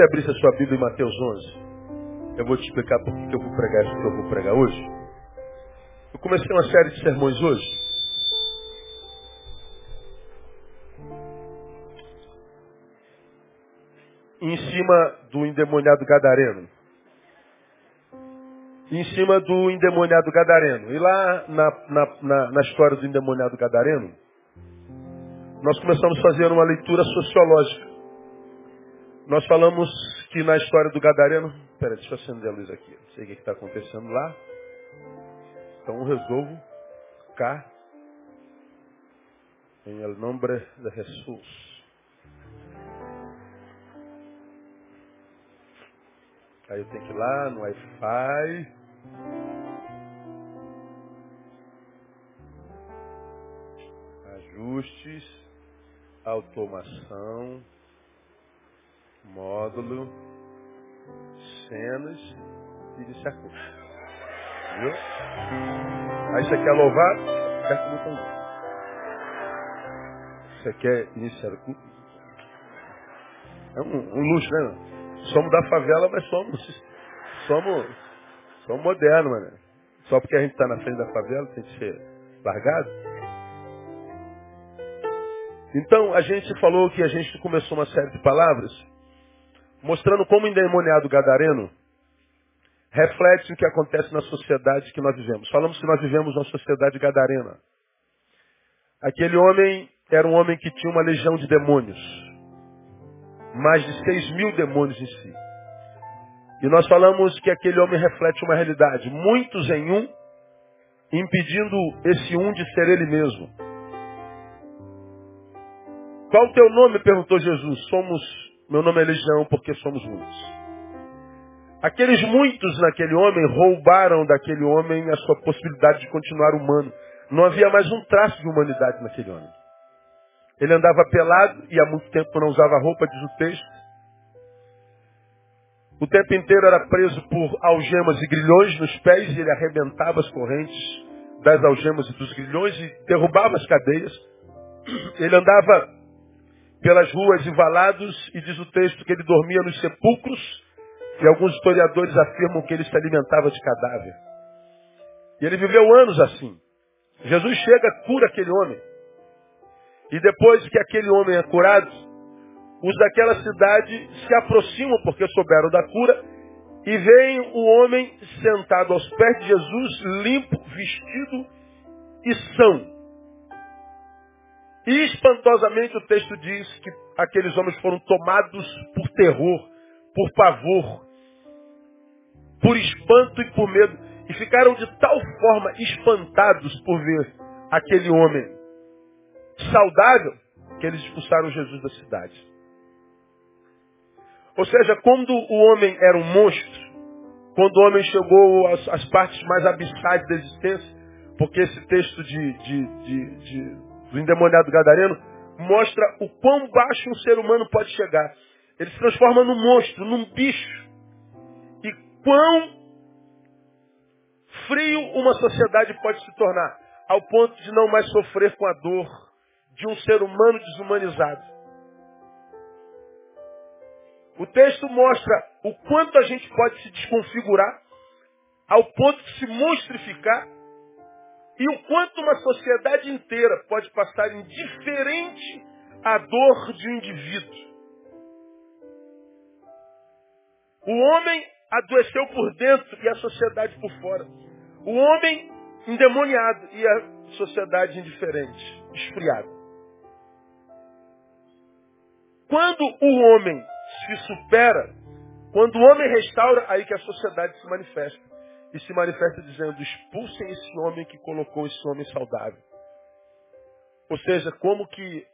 Você abrisse a sua Bíblia em Mateus 11. Eu vou te explicar por que eu vou pregar isso que eu vou pregar hoje. Eu comecei uma série de sermões hoje. Em cima do endemoniado gadareno. Em cima do endemoniado gadareno. E lá na, na, na, na história do endemoniado gadareno, nós começamos a fazer uma leitura sociológica. Nós falamos que na história do Gadareno. Pera, deixa eu acender a luz aqui. Não sei o que está acontecendo lá. Então resolvo cá. Em el nombre de Jesus. Aí eu tenho que ir lá no Wi-Fi. Ajustes. Automação módulo, cenas e iniciar curso. Viu? Aí você quer louvar, aperta o botãozinho. Você quer iniciar o? É um, um, luxo, né? Somos da favela, mas somos, somos, somos modernos, mano. Só porque a gente está na frente da favela tem que ser largado. Então, a gente falou que a gente começou uma série de palavras mostrando como o endemoniado gadareno reflete o que acontece na sociedade que nós vivemos. Falamos que nós vivemos uma sociedade gadarena. Aquele homem era um homem que tinha uma legião de demônios. Mais de seis mil demônios em si. E nós falamos que aquele homem reflete uma realidade. Muitos em um, impedindo esse um de ser ele mesmo. Qual o teu nome? perguntou Jesus. Somos meu nome é Legião porque somos muitos. Aqueles muitos naquele homem roubaram daquele homem a sua possibilidade de continuar humano. Não havia mais um traço de humanidade naquele homem. Ele andava pelado e há muito tempo não usava roupa, diz o texto. O tempo inteiro era preso por algemas e grilhões nos pés e ele arrebentava as correntes das algemas e dos grilhões e derrubava as cadeias. Ele andava pelas ruas e valados, e diz o texto que ele dormia nos sepulcros, e alguns historiadores afirmam que ele se alimentava de cadáver. E ele viveu anos assim. Jesus chega, cura aquele homem. E depois que aquele homem é curado, os daquela cidade se aproximam porque souberam da cura e veem o homem sentado aos pés de Jesus, limpo, vestido e são. E espantosamente o texto diz que aqueles homens foram tomados por terror, por pavor, por espanto e por medo. E ficaram de tal forma espantados por ver aquele homem saudável que eles expulsaram Jesus da cidade. Ou seja, quando o homem era um monstro, quando o homem chegou às, às partes mais abissais da existência, porque esse texto de, de, de, de do endemoniado gadareno, mostra o quão baixo um ser humano pode chegar. Ele se transforma num monstro, num bicho. E quão frio uma sociedade pode se tornar, ao ponto de não mais sofrer com a dor de um ser humano desumanizado. O texto mostra o quanto a gente pode se desconfigurar, ao ponto de se monstrificar e o quanto uma sociedade inteira pode passar indiferente à dor de um indivíduo. O homem adoeceu por dentro e a sociedade por fora. O homem endemoniado e a sociedade indiferente, esfriada. Quando o homem se supera, quando o homem restaura, aí que a sociedade se manifesta e se manifesta dizendo: expulsem esse homem que colocou esse homem saudável. Ou seja, como que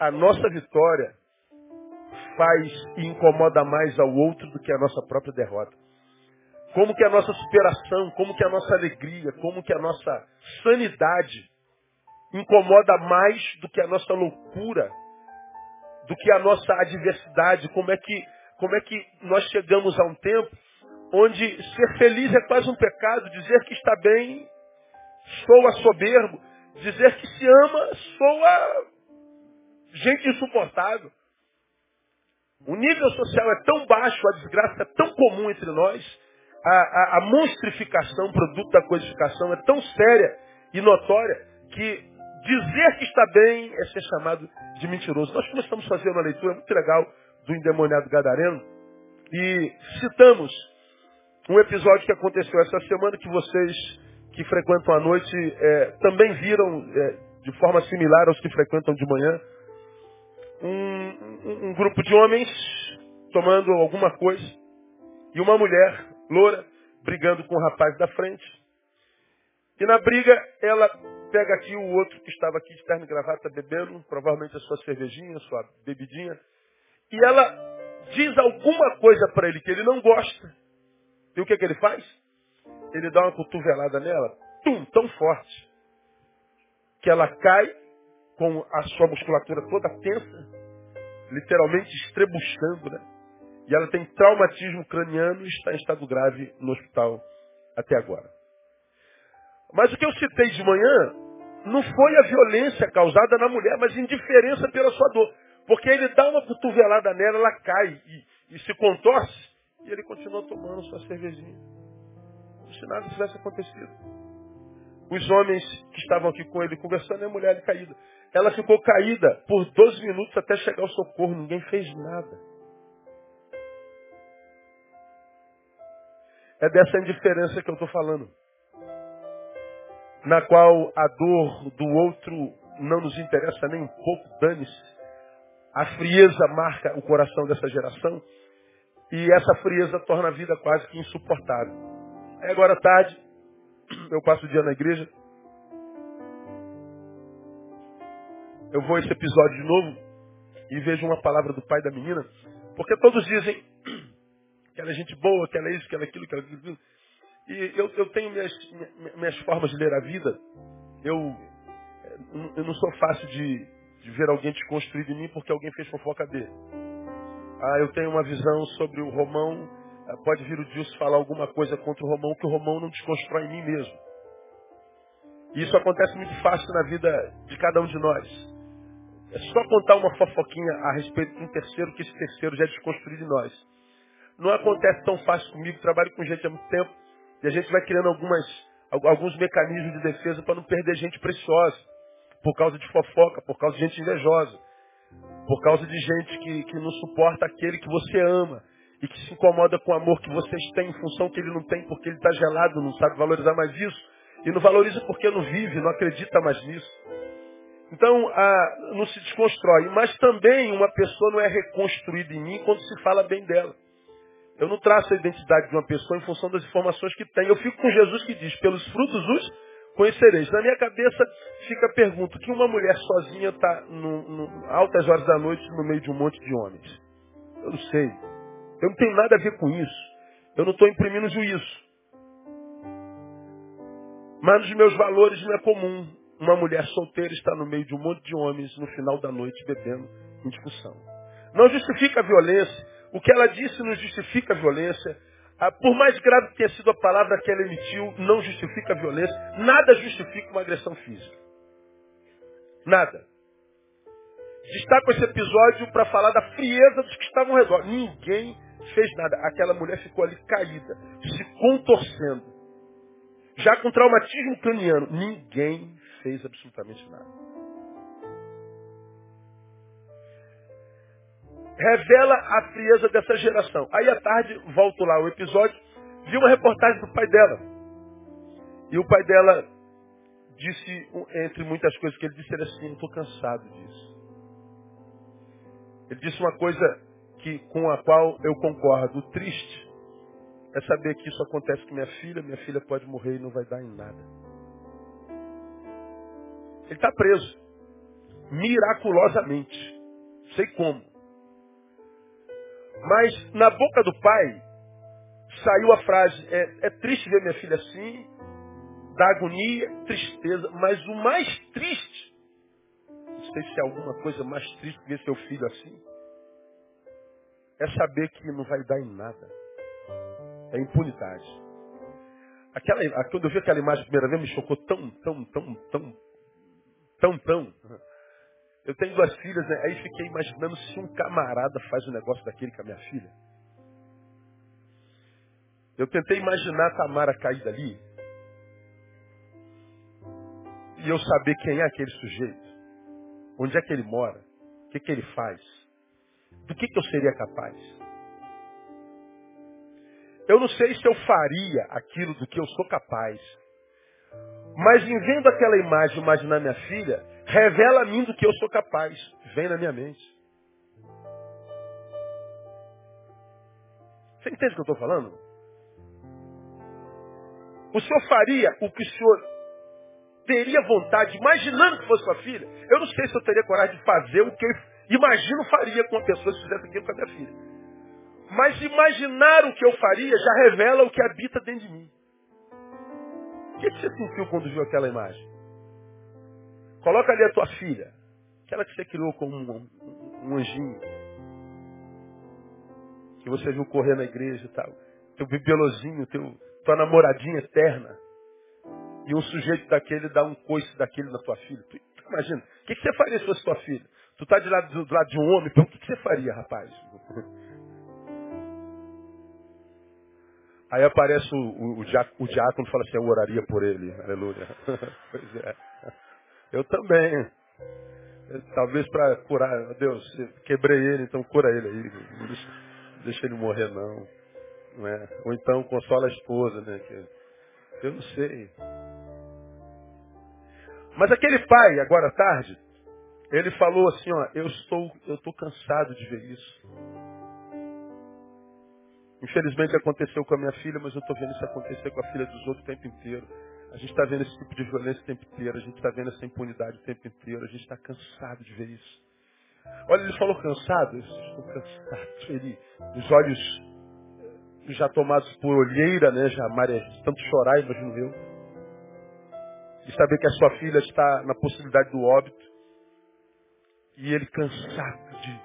a nossa vitória faz e incomoda mais ao outro do que a nossa própria derrota. Como que a nossa superação, como que a nossa alegria, como que a nossa sanidade incomoda mais do que a nossa loucura, do que a nossa adversidade, como é que, como é que nós chegamos a um tempo onde ser feliz é quase um pecado, dizer que está bem soa soberbo, dizer que se ama soa gente insuportável. O nível social é tão baixo, a desgraça é tão comum entre nós, a, a, a monstrificação, produto da codificação, é tão séria e notória que dizer que está bem é ser chamado de mentiroso. Nós começamos a fazer uma leitura muito legal do endemoniado gadareno e citamos um episódio que aconteceu essa semana que vocês que frequentam à noite é, também viram é, de forma similar aos que frequentam de manhã um, um, um grupo de homens tomando alguma coisa e uma mulher loura brigando com o rapaz da frente. E na briga ela pega aqui o outro que estava aqui de terno e gravata bebendo, provavelmente a sua cervejinha, a sua bebidinha, e ela diz alguma coisa para ele que ele não gosta. E o que, que ele faz? Ele dá uma cotovelada nela, tum, tão forte, que ela cai com a sua musculatura toda tensa, literalmente estrebuchando, né? E ela tem traumatismo craniano e está em estado grave no hospital até agora. Mas o que eu citei de manhã não foi a violência causada na mulher, mas indiferença pela sua dor. Porque ele dá uma cotovelada nela, ela cai e, e se contorce, e ele continua tomando sua cervejinha. Como se nada tivesse acontecido. Os homens que estavam aqui com ele conversando e a mulher caída. Ela ficou caída por 12 minutos até chegar ao socorro. Ninguém fez nada. É dessa indiferença que eu estou falando. Na qual a dor do outro não nos interessa nem um pouco, dane-se. A frieza marca o coração dessa geração e essa frieza torna a vida quase que insuportável. Aí agora à tarde, eu passo o dia na igreja, eu vou esse episódio de novo e vejo uma palavra do pai da menina, porque todos dizem que ela é gente boa, que ela é isso, que ela é aquilo, que ela é aquilo. E eu, eu tenho minhas, minhas formas de ler a vida. Eu, eu não sou fácil de, de ver alguém desconstruído em mim porque alguém fez fofoca dele. Ah, eu tenho uma visão sobre o Romão. Ah, pode vir o Deus falar alguma coisa contra o Romão que o Romão não desconstrói em mim mesmo. E isso acontece muito fácil na vida de cada um de nós. É só contar uma fofoquinha a respeito de um terceiro que esse terceiro já é desconstruído em nós. Não acontece tão fácil comigo, trabalho com gente há muito tempo, e a gente vai criando algumas, alguns mecanismos de defesa para não perder gente preciosa, por causa de fofoca, por causa de gente invejosa, por causa de gente que, que não suporta aquele que você ama, e que se incomoda com o amor que vocês têm em função que ele não tem, porque ele está gelado, não sabe valorizar mais isso, e não valoriza porque não vive, não acredita mais nisso. Então, a, não se desconstrói. Mas também uma pessoa não é reconstruída em mim quando se fala bem dela. Eu não traço a identidade de uma pessoa em função das informações que tem. Eu fico com Jesus que diz, pelos frutos os conhecereis. Na minha cabeça fica a pergunta, que uma mulher sozinha está altas horas da noite no meio de um monte de homens? Eu não sei. Eu não tenho nada a ver com isso. Eu não estou imprimindo juízo. Mas nos meus valores não é comum uma mulher solteira estar no meio de um monte de homens no final da noite bebendo em discussão. Não justifica a violência, o que ela disse não justifica a violência. Ah, por mais grave que tenha sido a palavra que ela emitiu, não justifica a violência. Nada justifica uma agressão física. Nada. Destaco esse episódio para falar da frieza dos que estavam ao redor. Ninguém fez nada. Aquela mulher ficou ali caída, se contorcendo. Já com traumatismo craniano. Ninguém fez absolutamente nada. Revela a frieza dessa geração. Aí à tarde, volto lá o episódio, vi uma reportagem do pai dela. E o pai dela disse, entre muitas coisas que ele disse, ele assim, estou cansado disso. Ele disse uma coisa que, com a qual eu concordo. O triste é saber que isso acontece com minha filha, minha filha pode morrer e não vai dar em nada. Ele está preso. Miraculosamente. Sei como. Mas na boca do pai saiu a frase, é, é triste ver minha filha assim, dá agonia, tristeza, mas o mais triste, não sei se há alguma coisa mais triste que ver seu filho assim, é saber que não vai dar em nada. É impunidade. Aquela, quando eu vi aquela imagem a primeira vez, me chocou tão, tão, tão, tão, tão, tão. Eu tenho duas filhas, né? Aí fiquei imaginando se um camarada faz um negócio daquele com a minha filha. Eu tentei imaginar a Tamara cair dali. E eu saber quem é aquele sujeito. Onde é que ele mora. O que, que ele faz. Do que, que eu seria capaz. Eu não sei se eu faria aquilo do que eu sou capaz. Mas em vendo aquela imagem, imaginar minha filha, revela a mim do que eu sou capaz. Vem na minha mente. Você entende o que eu estou falando? O senhor faria o que o senhor teria vontade, imaginando que fosse sua filha? Eu não sei se eu teria coragem de fazer o que eu imagino faria com uma pessoa se fizesse aquilo com a minha filha. Mas imaginar o que eu faria já revela o que habita dentro de mim. O que você sentiu quando viu aquela imagem? Coloca ali a tua filha, aquela que você criou como um, um anjinho, que você viu correr na igreja e tal, teu bibelozinho, teu, tua namoradinha eterna, e um sujeito daquele dá um coice daquele na tua filha. Tu, imagina, o que, que, você faria se fosse tua filha? Tu está de lado, do lado de um homem, então o que, que você faria, rapaz? Aí aparece o, o, o, diácono, o diácono fala assim, eu oraria por ele. Aleluia. pois é. Eu também. Talvez para curar, Deus, quebrei ele, então cura ele aí. Não deixa, deixa ele morrer não. não é? Ou então consola a esposa, né? Eu não sei. Mas aquele pai, agora à tarde, ele falou assim, ó, eu estou, eu estou cansado de ver isso. Infelizmente aconteceu com a minha filha, mas eu estou vendo isso acontecer com a filha dos outros o tempo inteiro. A gente está vendo esse tipo de violência o tempo inteiro, a gente está vendo essa impunidade o tempo inteiro, a gente está cansado de ver isso. Olha, ele falou cansado, eu estou cansado. Ele, os olhos já tomados por olheira, né, já maré, tanto chorar, imagino eu. E saber que a sua filha está na possibilidade do óbito. E ele cansado de,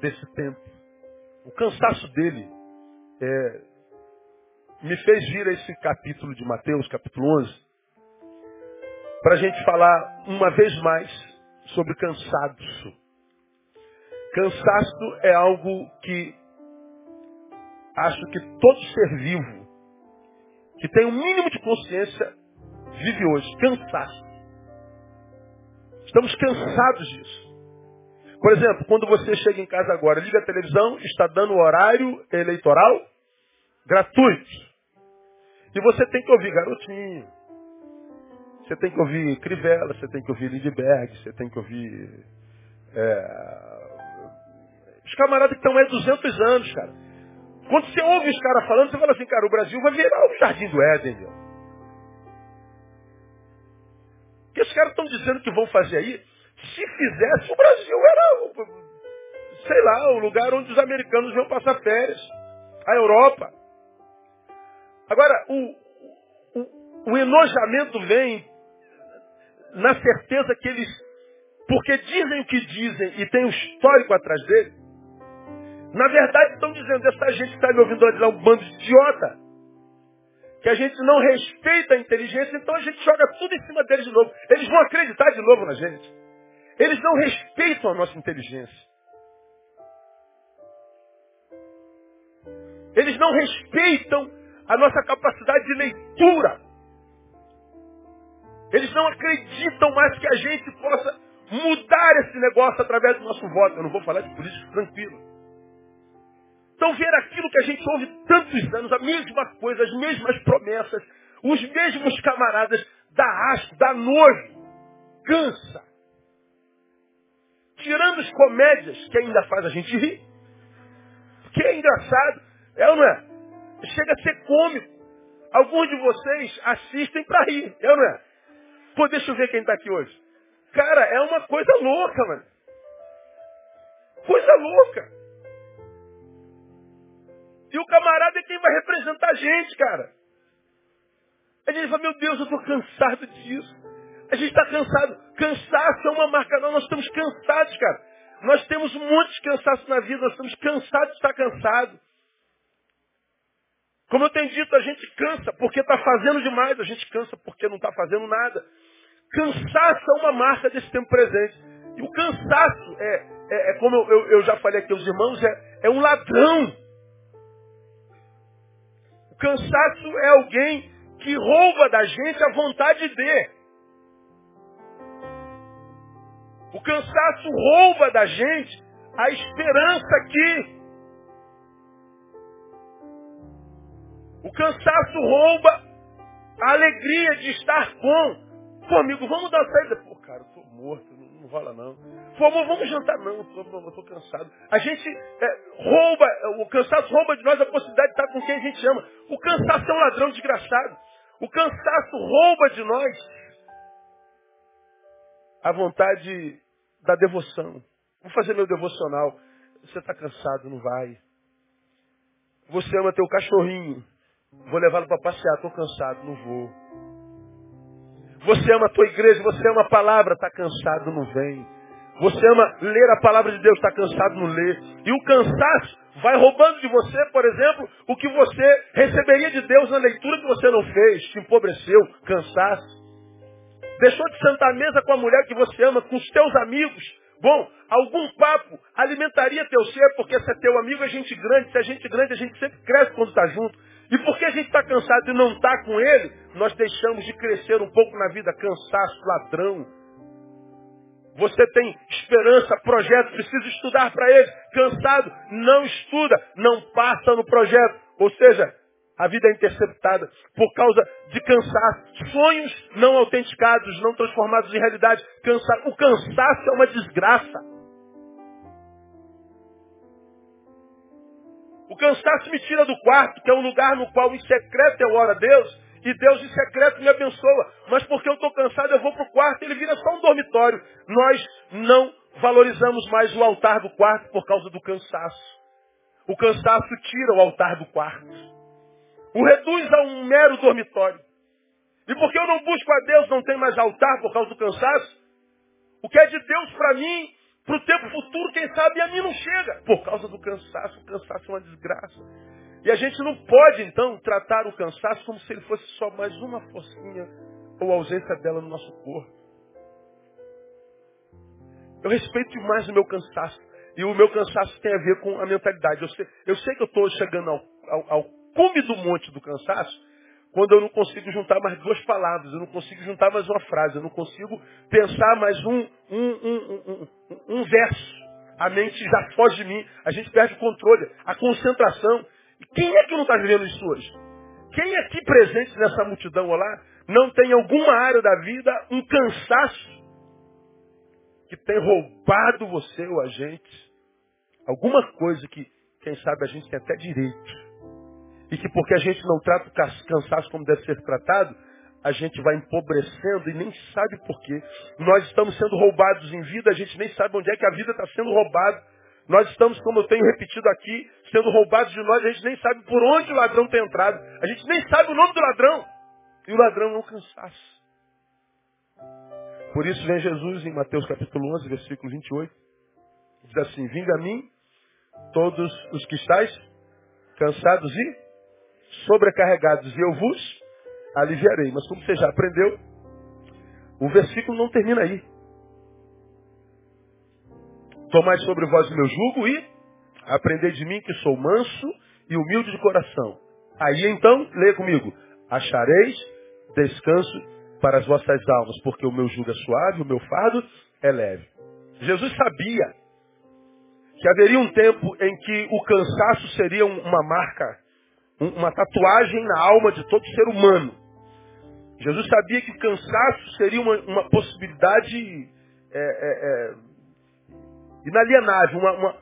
desse tempo. O cansaço dele é, me fez vir a esse capítulo de Mateus, capítulo 11, para a gente falar uma vez mais sobre cansaço. Cansaço é algo que acho que todo ser vivo que tem um mínimo de consciência vive hoje. Cansaço. Estamos cansados disso. Por exemplo, quando você chega em casa agora, liga a televisão, está dando horário eleitoral gratuito. E você tem que ouvir Garotinho. Você tem que ouvir Crivella, você tem que ouvir Lindbergh, você tem que ouvir... É... Os camaradas que estão aí 200 anos, cara. Quando você ouve os caras falando, você fala assim, cara, o Brasil vai virar o Jardim do Éden, meu. O que os caras estão dizendo que vão fazer aí? Se fizesse, o Brasil era, sei lá, o lugar onde os americanos vão passar férias. A Europa. Agora, o, o, o enojamento vem na certeza que eles, porque dizem o que dizem e tem um histórico atrás dele, na verdade estão dizendo, essa gente está me ouvindo é um bando de idiota, que a gente não respeita a inteligência, então a gente joga tudo em cima deles de novo. Eles vão acreditar de novo na gente. Eles não respeitam a nossa inteligência. Eles não respeitam a nossa capacidade de leitura. Eles não acreditam mais que a gente possa mudar esse negócio através do nosso voto. Eu não vou falar de política tranquilo. Então ver aquilo que a gente ouve tantos anos, a mesma coisa, as mesmas promessas, os mesmos camaradas, dá asco, dá nojo, cansa. Tirando as comédias que ainda faz a gente rir, que é engraçado, é ou não é? Chega a ser cômico. Alguns de vocês assistem para rir, ou não é? Pô, deixa eu ver quem está aqui hoje. Cara, é uma coisa louca, mano. Coisa louca. E o camarada é quem vai representar a gente, cara. A gente fala, meu Deus, eu estou cansado disso. A gente está cansado. Cansaço é uma marca não, nós estamos cansados, cara. Nós temos um monte de cansaço na vida, nós estamos cansados de estar cansado. Como eu tenho dito, a gente cansa porque está fazendo demais, a gente cansa porque não está fazendo nada. Cansaço é uma marca desse tempo presente. E o cansaço é, é, é como eu, eu, já falei aqui aos irmãos, é, é um ladrão. O cansaço é alguém que rouba da gente a vontade de. O cansaço rouba da gente a esperança que. O cansaço rouba a alegria de estar com. Pô, amigo, vamos dar saída. Pô, cara, eu tô morto, não, não rola não. Pô, amor, vamos jantar. Não, eu tô, eu tô cansado. A gente é, rouba, o cansaço rouba de nós a possibilidade de estar com quem a gente ama. O cansaço é um ladrão desgraçado. O cansaço rouba de nós a vontade da devoção. Vou fazer meu devocional. Você está cansado, não vai. Você ama teu cachorrinho. Vou levá-lo para passear, estou cansado, não vou. Você ama a tua igreja, você ama a palavra, está cansado, não vem. Você ama ler a palavra de Deus, está cansado, não lê. E o cansaço vai roubando de você, por exemplo, o que você receberia de Deus na leitura que você não fez, te empobreceu, cansaço. Deixou de sentar à mesa com a mulher que você ama, com os teus amigos. Bom, algum papo alimentaria teu ser, porque se é teu amigo é gente grande, se é gente grande a gente sempre cresce quando está junto. E porque a gente está cansado e não está com ele, nós deixamos de crescer um pouco na vida. Cansaço, ladrão. Você tem esperança, projeto, precisa estudar para ele. Cansado, não estuda, não passa no projeto. Ou seja, a vida é interceptada por causa de cansaço. Sonhos não autenticados, não transformados em realidade. Cansa... O cansaço é uma desgraça. O cansaço me tira do quarto, que é um lugar no qual em secreto eu oro a Deus, e Deus em secreto me abençoa. Mas porque eu estou cansado, eu vou para o quarto, ele vira só um dormitório. Nós não valorizamos mais o altar do quarto por causa do cansaço. O cansaço tira o altar do quarto. O reduz a um mero dormitório. E porque eu não busco a Deus, não tem mais altar por causa do cansaço. O que é de Deus para mim para o tempo futuro, quem sabe a mim não chega. Por causa do cansaço. O cansaço é uma desgraça. E a gente não pode, então, tratar o cansaço como se ele fosse só mais uma forcinha ou ausência dela no nosso corpo. Eu respeito demais o meu cansaço. E o meu cansaço tem a ver com a mentalidade. Eu sei, eu sei que eu estou chegando ao, ao, ao cume do monte do cansaço, quando eu não consigo juntar mais duas palavras, eu não consigo juntar mais uma frase, eu não consigo pensar mais um, um, um, um verso. A mente já foge de mim, a gente perde o controle, a concentração. E quem é que não está vivendo isso hoje? Quem aqui presente nessa multidão lá não tem alguma área da vida um cansaço que tem roubado você ou a gente? Alguma coisa que, quem sabe, a gente tem até direito e que porque a gente não trata o cansaço como deve ser tratado, a gente vai empobrecendo e nem sabe por quê. Nós estamos sendo roubados em vida, a gente nem sabe onde é que a vida está sendo roubada. Nós estamos, como eu tenho repetido aqui, sendo roubados de nós, a gente nem sabe por onde o ladrão tem entrado. A gente nem sabe o nome do ladrão. E o ladrão não cansaço. Por isso vem Jesus em Mateus capítulo 11, versículo 28. Diz assim, vinga a mim todos os que estáis cansados e sobrecarregados e eu vos aliviarei. Mas como você já aprendeu, o versículo não termina aí. Tomai sobre vós o meu jugo e aprendei de mim que sou manso e humilde de coração. Aí então, leia comigo. Achareis descanso para as vossas almas, porque o meu jugo é suave, o meu fardo é leve. Jesus sabia que haveria um tempo em que o cansaço seria uma marca uma tatuagem na alma de todo ser humano. Jesus sabia que o cansaço seria uma, uma possibilidade é, é, é, inalienável, uma, uma,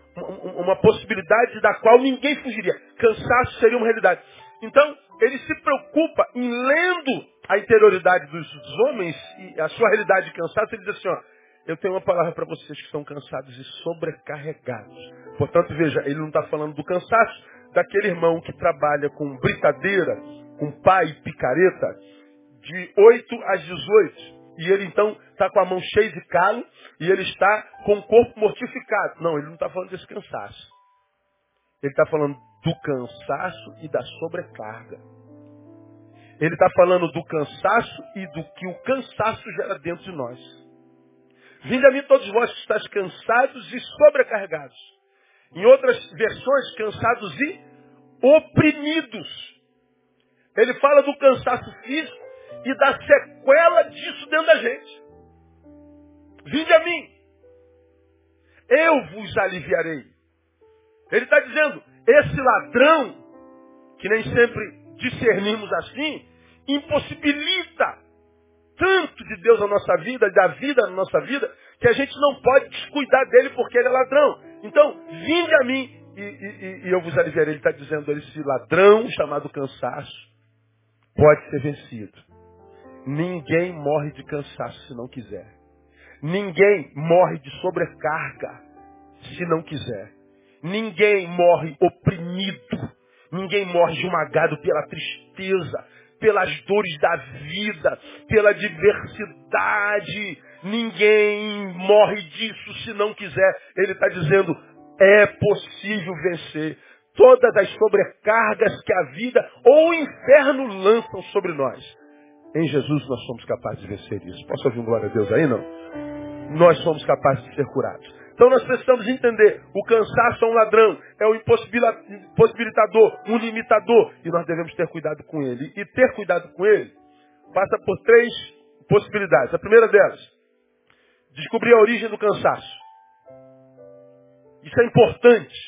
uma, possibilidade da qual ninguém fugiria. Cansaço seria uma realidade. Então, ele se preocupa em lendo a interioridade dos, homens e a sua realidade de cansaço, ele diz assim, ó, eu tenho uma palavra para vocês que estão cansados e sobrecarregados. Portanto, veja, ele não está falando do cansaço, daquele irmão que trabalha com britadeira, com pai picareta, de 8 às 18. E ele então está com a mão cheia de calo e ele está com o corpo mortificado. Não, ele não está falando desse cansaço. Ele está falando do cansaço e da sobrecarga. Ele está falando do cansaço e do que o cansaço gera dentro de nós. Vinde a mim todos vós que estáis cansados e sobrecarregados. Em outras versões, cansados e oprimidos. Ele fala do cansaço físico e da sequela disso dentro da gente. Vinde a mim. Eu vos aliviarei. Ele está dizendo, esse ladrão, que nem sempre discernimos assim, impossibilita tanto de Deus na nossa vida, da vida na nossa vida, que a gente não pode descuidar dele porque ele é ladrão. Então, vinde a mim e, e, e eu vos aliviarei. Ele está dizendo, esse ladrão chamado cansaço pode ser vencido. Ninguém morre de cansaço se não quiser. Ninguém morre de sobrecarga se não quiser. Ninguém morre oprimido. Ninguém morre esmagado pela tristeza, pelas dores da vida, pela diversidade. Ninguém morre disso se não quiser. Ele está dizendo, é possível vencer todas as sobrecargas que a vida ou o inferno lançam sobre nós. Em Jesus nós somos capazes de vencer isso. Posso ouvir um glória a Deus aí, não? Nós somos capazes de ser curados. Então nós precisamos entender, o cansaço é um ladrão, é um impossibilitador, um limitador, e nós devemos ter cuidado com ele. E ter cuidado com ele passa por três possibilidades. A primeira delas, descobrir a origem do cansaço. Isso é importante,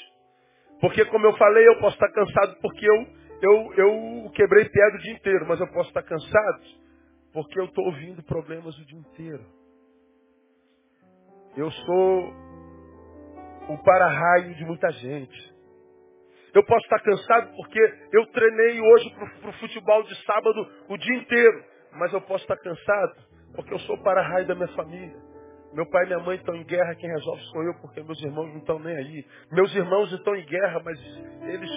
porque como eu falei, eu posso estar cansado porque eu, eu, eu quebrei pedra o dia inteiro, mas eu posso estar cansado porque eu estou ouvindo problemas o dia inteiro. Eu sou o para-raio de muita gente. Eu posso estar cansado porque eu treinei hoje para o futebol de sábado o dia inteiro. Mas eu posso estar cansado porque eu sou o para-raio da minha família. Meu pai e minha mãe estão em guerra, quem resolve sou eu, porque meus irmãos não estão nem aí. Meus irmãos estão em guerra, mas eles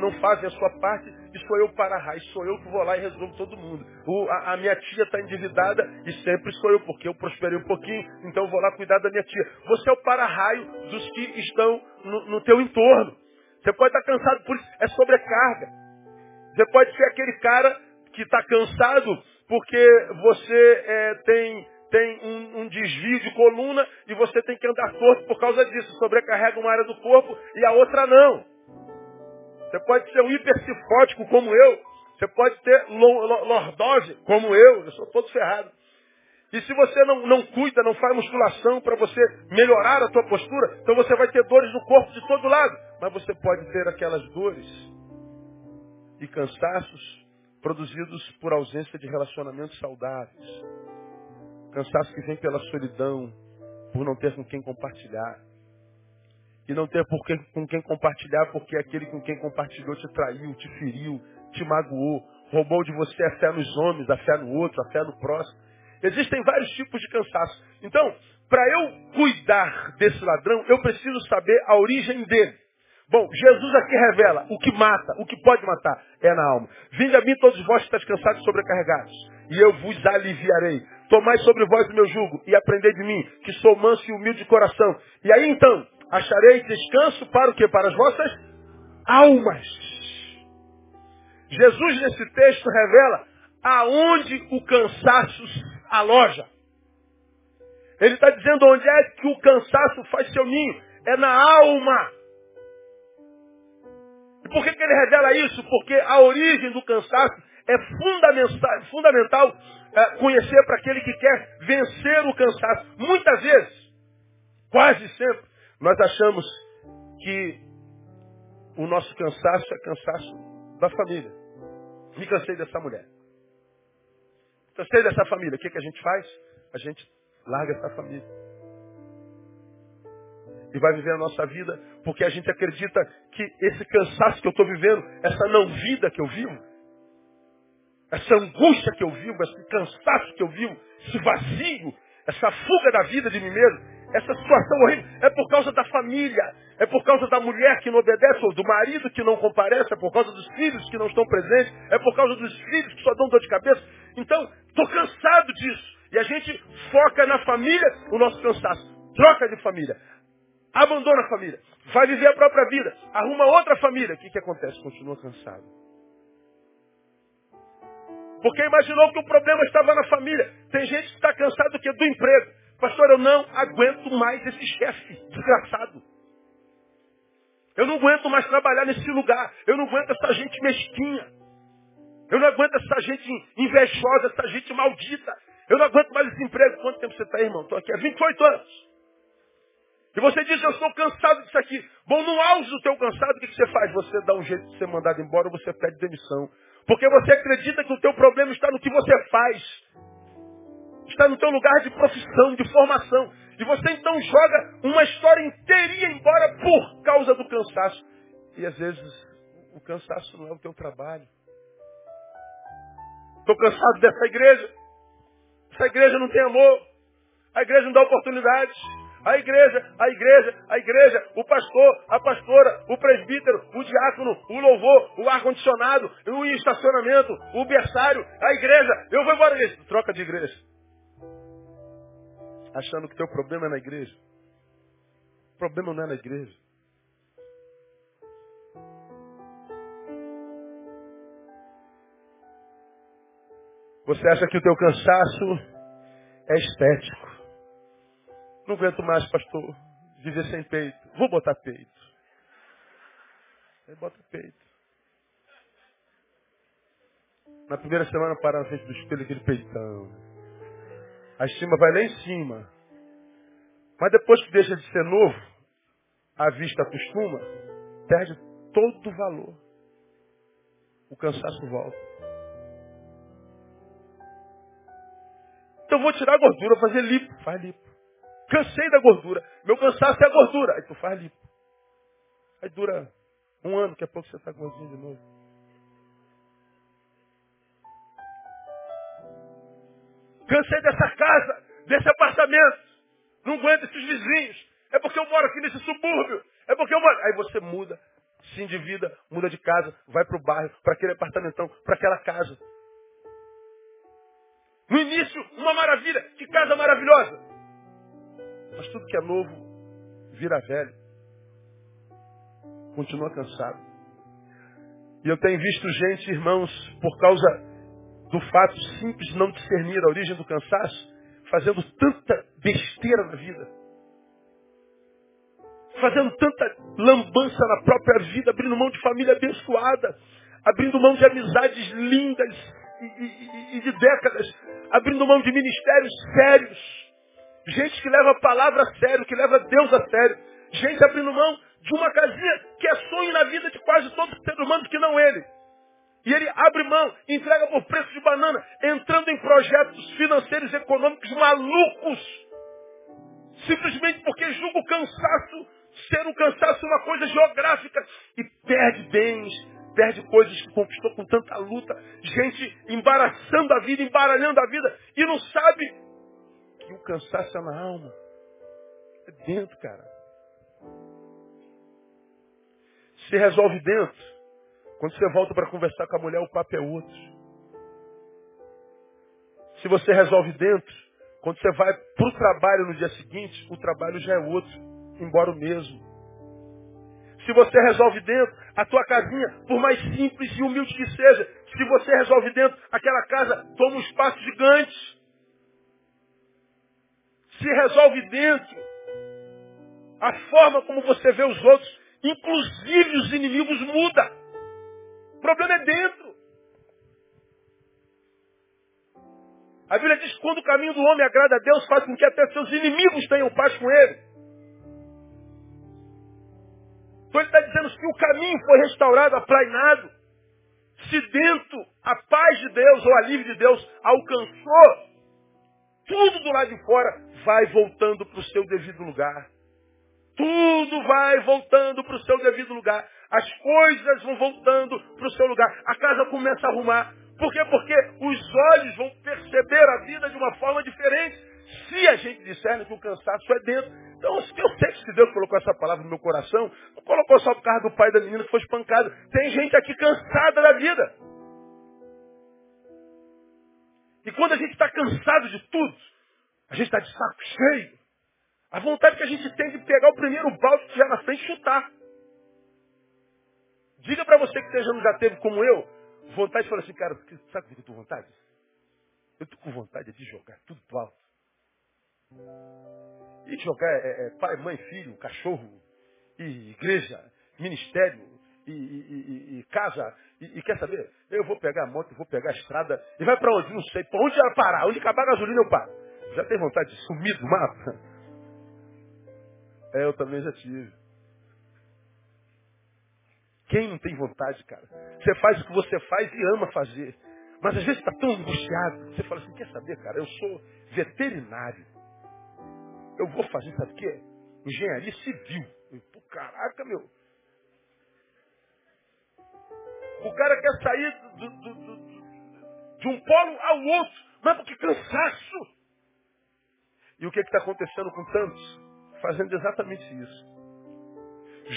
não fazem a sua parte e sou eu para raio, sou eu que vou lá e resolvo todo mundo. O, a, a, minha tia está endividada e sempre sou eu, porque eu prosperei um pouquinho, então vou lá cuidar da minha tia. Você é o para-raio dos que estão no, no teu entorno. Você pode estar cansado por isso, é sobrecarga. Você pode ser aquele cara que está cansado porque você é, tem tem um, um, desvio de coluna e você tem que andar torto por causa disso. Sobrecarrega uma área do corpo e a outra não. Você pode ser um hipercifótico como eu. Você pode ter lordose como eu. Eu sou todo ferrado. E se você não, não cuida, não faz musculação para você melhorar a tua postura, então você vai ter dores no corpo de todo lado. Mas você pode ter aquelas dores e cansaços produzidos por ausência de relacionamentos saudáveis. Cansaço que vem pela solidão, por não ter com quem compartilhar. E não ter por quem, com quem compartilhar, porque aquele com quem compartilhou te traiu, te feriu, te magoou, roubou de você a fé nos homens, a fé no outro, a fé no próximo. Existem vários tipos de cansaço. Então, para eu cuidar desse ladrão, eu preciso saber a origem dele. Bom, Jesus aqui revela o que mata, o que pode matar, é na alma. Vinde a mim todos vós que estáis cansados e sobrecarregados, e eu vos aliviarei. Tomai sobre vós o meu jugo e aprendei de mim, que sou manso e humilde de coração. E aí então, achareis descanso para o quê? Para as vossas almas. Jesus nesse texto revela aonde o cansaço aloja. Ele está dizendo onde é que o cansaço faz seu ninho. É na alma. E por que, que ele revela isso? Porque a origem do cansaço é fundamental é, conhecer para aquele que quer vencer o cansaço. Muitas vezes, quase sempre, nós achamos que o nosso cansaço é cansaço da família. Me cansei dessa mulher. Cansei dessa família. O que, que a gente faz? A gente larga essa família. E vai viver a nossa vida porque a gente acredita que esse cansaço que eu estou vivendo, essa não vida que eu vivo, essa angústia que eu vivo, esse cansaço que eu vivo, esse vazio, essa fuga da vida de mim mesmo, essa situação horrível, é por causa da família, é por causa da mulher que não obedece, ou do marido que não comparece, é por causa dos filhos que não estão presentes, é por causa dos filhos que só dão dor de cabeça. Então, estou cansado disso. E a gente foca na família o nosso cansaço. Troca de família. Abandona a família. Vai viver a própria vida. Arruma outra família. O que, que acontece? Continua cansado. Porque imaginou que o problema estava na família. Tem gente que está cansado do que? Do emprego. Pastor, eu não aguento mais esse chefe desgraçado. Eu não aguento mais trabalhar nesse lugar. Eu não aguento essa gente mesquinha. Eu não aguento essa gente invejosa, essa gente maldita. Eu não aguento mais esse emprego. Quanto tempo você está aí, irmão? Estou aqui há 28 anos. E você diz, eu estou cansado disso aqui. Bom, no auge do teu cansado, o que, que você faz? Você dá um jeito de ser mandado embora ou você pede demissão. Porque você acredita que o teu problema está no que você faz. Está no teu lugar de profissão, de formação. E você então joga uma história inteirinha embora por causa do cansaço. E às vezes o cansaço não é o teu trabalho. Estou cansado dessa igreja. Essa igreja não tem amor. A igreja não dá oportunidades. A igreja, a igreja, a igreja, o pastor, a pastora, o presbítero, o diácono, o louvor, o ar-condicionado, o estacionamento, o berçário, a igreja. Eu vou embora, igreja. Troca de igreja. Achando que teu problema é na igreja. O problema não é na igreja. Você acha que o teu cansaço é estético. Não aguento mais, pastor, viver sem peito. Vou botar peito. Aí bota peito. Na primeira semana para na frente do espelho aquele peitão. A estima vai lá em cima. Mas depois que deixa de ser novo, a vista acostuma, perde todo o valor. O cansaço volta. Então vou tirar a gordura, fazer lipo. Faz lipo. Cansei da gordura. Meu cansaço é a gordura. Aí tu faz lipo. Aí dura um ano, daqui a pouco você está gordinho de novo. Cansei dessa casa, desse apartamento. Não aguento esses vizinhos. É porque eu moro aqui nesse subúrbio. É porque eu moro. Aí você muda, se endivida, muda de casa, vai para o bairro, para aquele apartamentão, para aquela casa. No início, uma maravilha, que casa maravilhosa. Mas tudo que é novo vira velho. Continua cansado. E eu tenho visto gente, irmãos, por causa do fato simples de não discernir a origem do cansaço, fazendo tanta besteira na vida. Fazendo tanta lambança na própria vida, abrindo mão de família abençoada, abrindo mão de amizades lindas e, e, e de décadas, abrindo mão de ministérios sérios. Gente que leva a palavra a sério, que leva Deus a sério. Gente abrindo mão de uma casinha que é sonho na vida de quase todo ser humano que não ele. E ele abre mão, entrega por preço de banana, entrando em projetos financeiros e econômicos malucos. Simplesmente porque julga o cansaço ser um cansaço uma coisa geográfica e perde bens, perde coisas que conquistou com tanta luta, gente embaraçando a vida, embaralhando a vida, e não sabe que o cansaço é na alma. É dentro, cara. Se resolve dentro. Quando você volta para conversar com a mulher, o papo é outro. Se você resolve dentro, quando você vai para o trabalho no dia seguinte, o trabalho já é outro, embora o mesmo. Se você resolve dentro, a tua casinha, por mais simples e humilde que seja, se você resolve dentro, aquela casa toma um espaço gigante. Se resolve dentro, a forma como você vê os outros, inclusive os inimigos, muda. O problema é dentro. A Bíblia diz que quando o caminho do homem agrada a Deus, faz com que até seus inimigos tenham paz com ele. Então ele está dizendo que o caminho foi restaurado, aplainado. Se dentro a paz de Deus ou a livre de Deus alcançou, tudo do lado de fora vai voltando para o seu devido lugar. Tudo vai voltando para o seu devido lugar. As coisas vão voltando para o seu lugar. A casa começa a arrumar. Por quê? Porque os olhos vão perceber a vida de uma forma diferente. Se a gente disser que o cansaço é dentro, então, eu sei que se Deus colocou essa palavra no meu coração, não colocou só por causa do pai da menina que foi espancado. Tem gente aqui cansada da vida. E quando a gente está cansado de tudo, a gente está de saco cheio, a vontade que a gente tem de pegar o primeiro balde que tiver na frente e chutar. Diga para você que seja já teve como eu, vontade de falar assim, cara, sabe o que eu com vontade? Eu estou com vontade de jogar tudo pro alto. E jogar é, é, pai, mãe, filho, cachorro, e igreja, ministério, e, e, e, e casa, e, quer saber? Eu vou pegar a moto, vou pegar a estrada, e vai para onde? Não sei. Para onde ela parar? Onde acabar a gasolina eu paro. Já tem vontade de sumir do mapa? É, eu também já tive. Quem não tem vontade, cara? Você faz o que você faz e ama fazer. Mas às vezes está tão angustiado. Você fala assim, quer saber, cara? Eu sou veterinário. Eu vou fazer, sabe o quê? Engenharia civil. Pô, caraca, meu. O cara quer sair do, do, do, de um polo ao outro. Mas porque cansaço. E o que está acontecendo com tantos? Fazendo exatamente isso.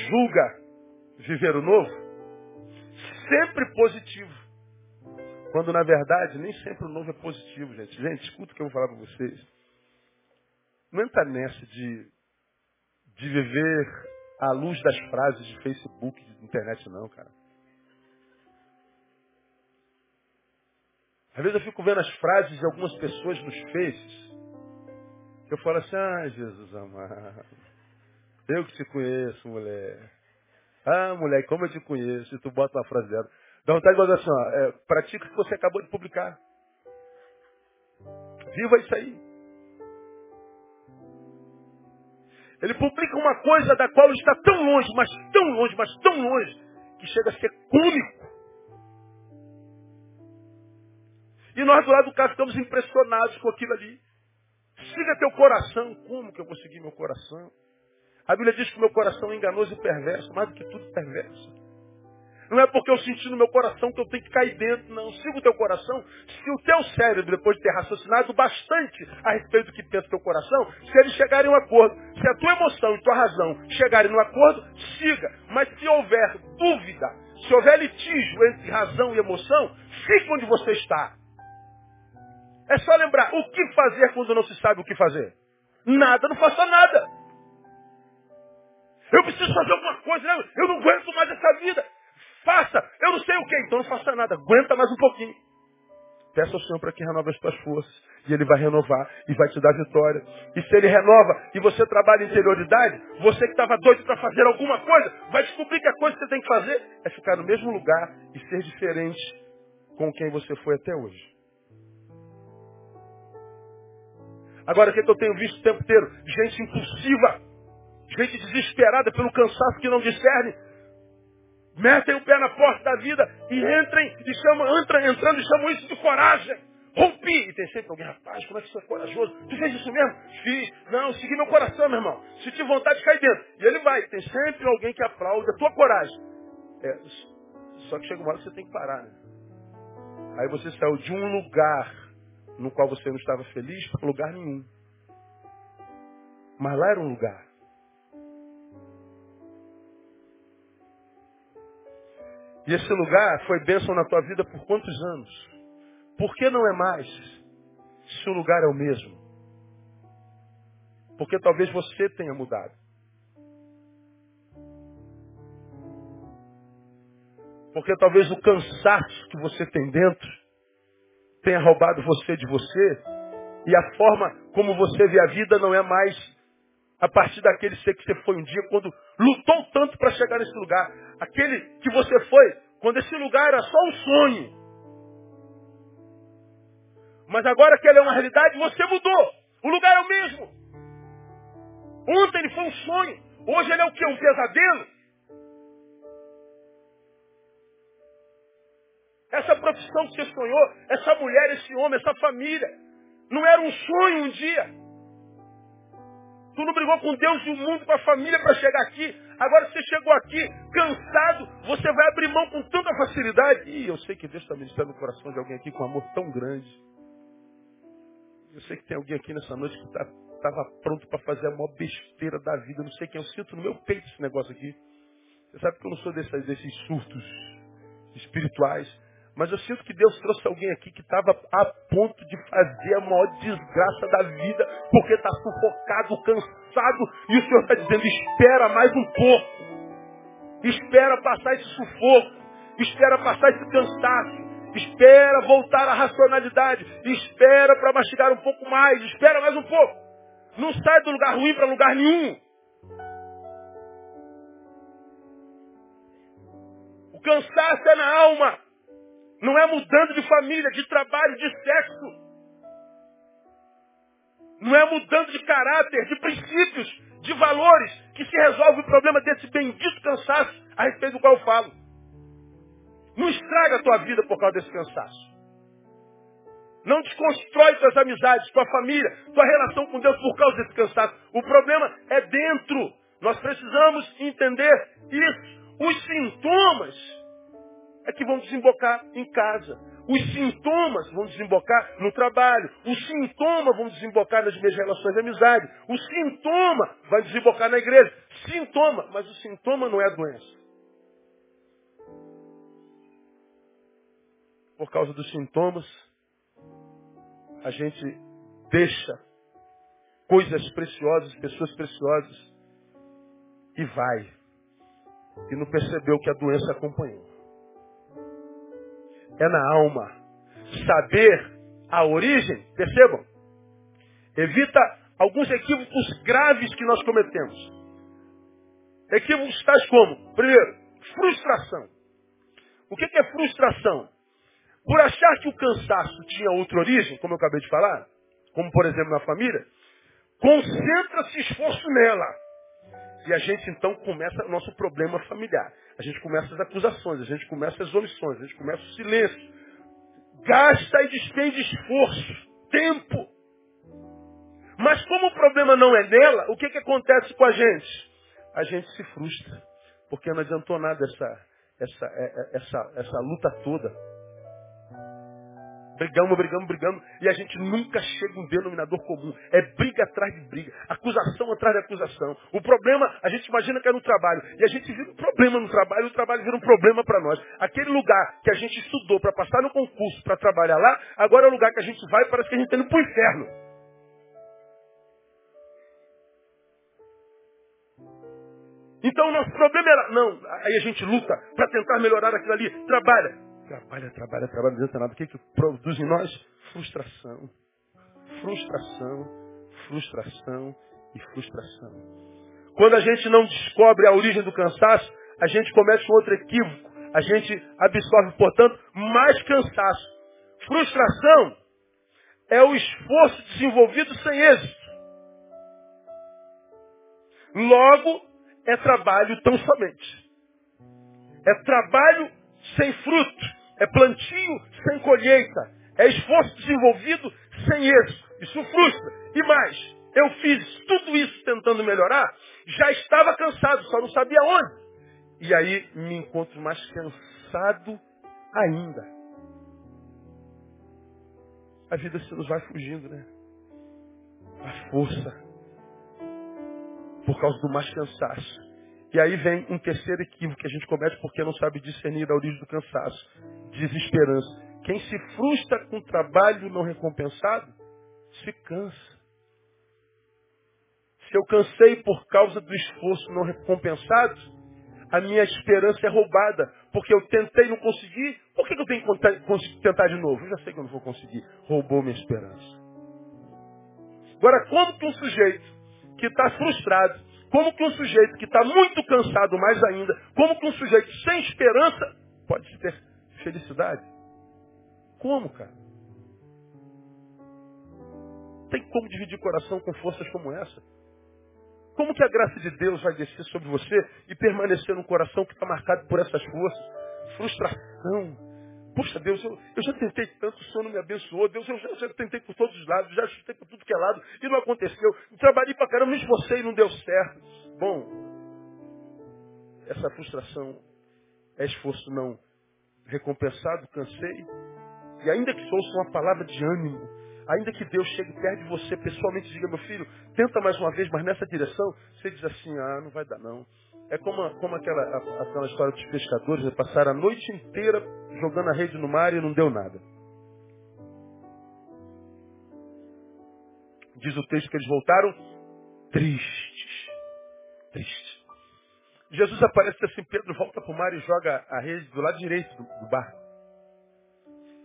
Julga viver o novo sempre positivo. Quando na verdade nem sempre o novo é positivo, gente. Gente, escuta o que eu vou falar para vocês. Não entra nessa de, de viver à luz das frases de Facebook, de internet, não, cara. Às vezes eu fico vendo as frases de algumas pessoas nos faces. Eu falo assim, ah, Jesus amado. Eu que te conheço, mulher. Ah, mulher, como eu te conheço. E tu bota uma frase dela. Dá vontade de dizer assim, ó, é, pratica o que você acabou de publicar. Viva isso aí. Ele publica uma coisa da qual está tão longe, mas tão longe, mas tão longe, que chega a ser cômico. E nós do lado do carro ficamos impressionados com aquilo ali. Siga teu coração. Como que eu vou seguir meu coração? A Bíblia diz que meu coração é enganoso e perverso, mais do que tudo perverso. Não é porque eu senti no meu coração que eu tenho que cair dentro, não. Siga o teu coração. Se o teu cérebro, depois de ter raciocinado bastante a respeito do que pensa o teu coração, se eles chegarem a um acordo, se a tua emoção e tua razão chegarem no acordo, siga. Mas se houver dúvida, se houver litígio entre razão e emoção, fique onde você está. É só lembrar, o que fazer quando não se sabe o que fazer? Nada, não faça nada. Eu preciso fazer alguma coisa, né? eu não aguento mais essa vida. Faça, eu não sei o que, então não faça nada, aguenta mais um pouquinho. Peça ao Senhor para que renove as tuas forças. E Ele vai renovar e vai te dar vitória. E se Ele renova e você trabalha em interioridade, você que estava doido para fazer alguma coisa, vai descobrir que a coisa que você tem que fazer é ficar no mesmo lugar e ser diferente com quem você foi até hoje. Agora, o que, é que eu tenho visto o tempo inteiro? Gente impulsiva, gente desesperada pelo cansaço que não discerne, metem o pé na porta da vida e entrem e chamam, entram, entrando e chamam isso de coragem. Rompi! E tem sempre alguém, rapaz, como é que você é corajoso? Tu fez isso mesmo? Fiz. Não, segui meu coração, meu irmão. Se tiver vontade, cai dentro. E ele vai. Tem sempre alguém que aplaude a tua coragem. É, só que chega uma hora que você tem que parar, né? Aí você saiu de um lugar no qual você não estava feliz para lugar nenhum. Mas lá era um lugar. E esse lugar foi bênção na tua vida por quantos anos? Por que não é mais? Se o lugar é o mesmo. Porque talvez você tenha mudado. Porque talvez o cansaço que você tem dentro tenha roubado você de você. E a forma como você vê a vida não é mais a partir daquele ser que você foi um dia, quando lutou tanto para chegar nesse lugar. Aquele que você foi, quando esse lugar era só um sonho. Mas agora que ele é uma realidade, você mudou. O lugar é o mesmo. Ontem ele foi um sonho. Hoje ele é o que? Um pesadelo? Essa profissão que você sonhou, essa mulher, esse homem, essa família, não era um sonho um dia. Tu não brigou com Deus e o mundo, com a família para chegar aqui. Agora você chegou aqui cansado, você vai abrir mão com tanta facilidade. E eu sei que Deus está ministrando no coração de alguém aqui com um amor tão grande. Eu sei que tem alguém aqui nessa noite que estava tá, pronto para fazer a maior besteira da vida. Não sei quem, eu sinto no meu peito esse negócio aqui. Você sabe que eu não sou desses, desses surtos espirituais. Mas eu sinto que Deus trouxe alguém aqui que estava a ponto de fazer a maior desgraça da vida, porque está sufocado, cansado, e o Senhor está dizendo, espera mais um pouco. Espera passar esse sufoco. Espera passar esse cansaço. Espera voltar à racionalidade. Espera para mastigar um pouco mais. Espera mais um pouco. Não sai do lugar ruim para lugar nenhum. O cansaço é na alma. Não é mudando de família, de trabalho, de sexo. Não é mudando de caráter, de princípios, de valores, que se resolve o problema desse bendito cansaço a respeito do qual eu falo. Não estraga a tua vida por causa desse cansaço. Não desconstrói tuas amizades, tua família, tua relação com Deus por causa desse cansaço. O problema é dentro. Nós precisamos entender isso. Os sintomas é que vão desembocar em casa. Os sintomas vão desembocar no trabalho. Os sintomas vão desembocar nas minhas relações de amizade. O sintoma vai desembocar na igreja. Sintoma, mas o sintoma não é a doença. Por causa dos sintomas, a gente deixa coisas preciosas, pessoas preciosas e vai. E não percebeu que a doença acompanhou. É na alma. Saber a origem, percebam, evita alguns equívocos graves que nós cometemos. Equívocos tais como, primeiro, frustração. O que é frustração? Por achar que o cansaço tinha outra origem, como eu acabei de falar, como por exemplo na família, concentra-se esforço nela. E a gente então começa o nosso problema familiar. A gente começa as acusações, a gente começa as omissões, a gente começa o silêncio. Gasta e despende esforço, tempo. Mas como o problema não é nela, o que, que acontece com a gente? A gente se frustra. Porque não adiantou nada essa, essa, é, é, essa, essa luta toda. Brigamos, brigamos, brigamos. E a gente nunca chega um denominador comum. É briga atrás de briga. Acusação atrás de acusação. O problema, a gente imagina que é no trabalho. E a gente vira um problema no trabalho. E o trabalho vira um problema para nós. Aquele lugar que a gente estudou para passar no concurso, para trabalhar lá, agora é o lugar que a gente vai e parece que a gente está indo para o inferno. Então o nosso problema era, não, aí a gente luta para tentar melhorar aquilo ali, trabalha. Trabalha, trabalha, trabalha, não adianta nada. O que, que produz em nós? Frustração. Frustração, frustração e frustração. Quando a gente não descobre a origem do cansaço, a gente comete um outro equívoco. A gente absorve, portanto, mais cansaço. Frustração é o esforço desenvolvido sem êxito. Logo, é trabalho tão somente. É trabalho sem fruto. É plantio sem colheita. É esforço desenvolvido sem êxito. Isso frustra. E mais, eu fiz tudo isso tentando melhorar, já estava cansado, só não sabia onde. E aí me encontro mais cansado ainda. A vida se nos vai fugindo, né? A força. Por causa do mais cansaço. E aí vem um terceiro equívoco que a gente comete porque não sabe discernir a origem do cansaço. Desesperança. Quem se frustra com trabalho não recompensado, se cansa. Se eu cansei por causa do esforço não recompensado, a minha esperança é roubada. Porque eu tentei e não consegui, por que eu tenho que tentar de novo? Eu já sei que eu não vou conseguir. Roubou minha esperança. Agora, como que um sujeito que está frustrado, como que um sujeito que está muito cansado mais ainda, como que um sujeito sem esperança pode ter felicidade? Como, cara? Tem como dividir coração com forças como essa? Como que a graça de Deus vai descer sobre você e permanecer num coração que está marcado por essas forças? Frustração. Puxa, Deus, eu, eu já tentei tanto, o Senhor não me abençoou. Deus, eu já, já tentei por todos os lados, já chutei por tudo que é lado e não aconteceu. Trabalhei para caramba, me esforcei e não deu certo. Bom, essa frustração é esforço não recompensado, cansei. E ainda que fosse uma palavra de ânimo, ainda que Deus chegue perto de você pessoalmente e diga, meu filho, tenta mais uma vez, mas nessa direção, você diz assim, ah, não vai dar não. É como, como aquela, aquela história dos pescadores, né? passaram a noite inteira jogando a rede no mar e não deu nada. Diz o texto que eles voltaram tristes. Tristes. Jesus aparece assim, Pedro volta para o mar e joga a rede do lado direito do, do barco.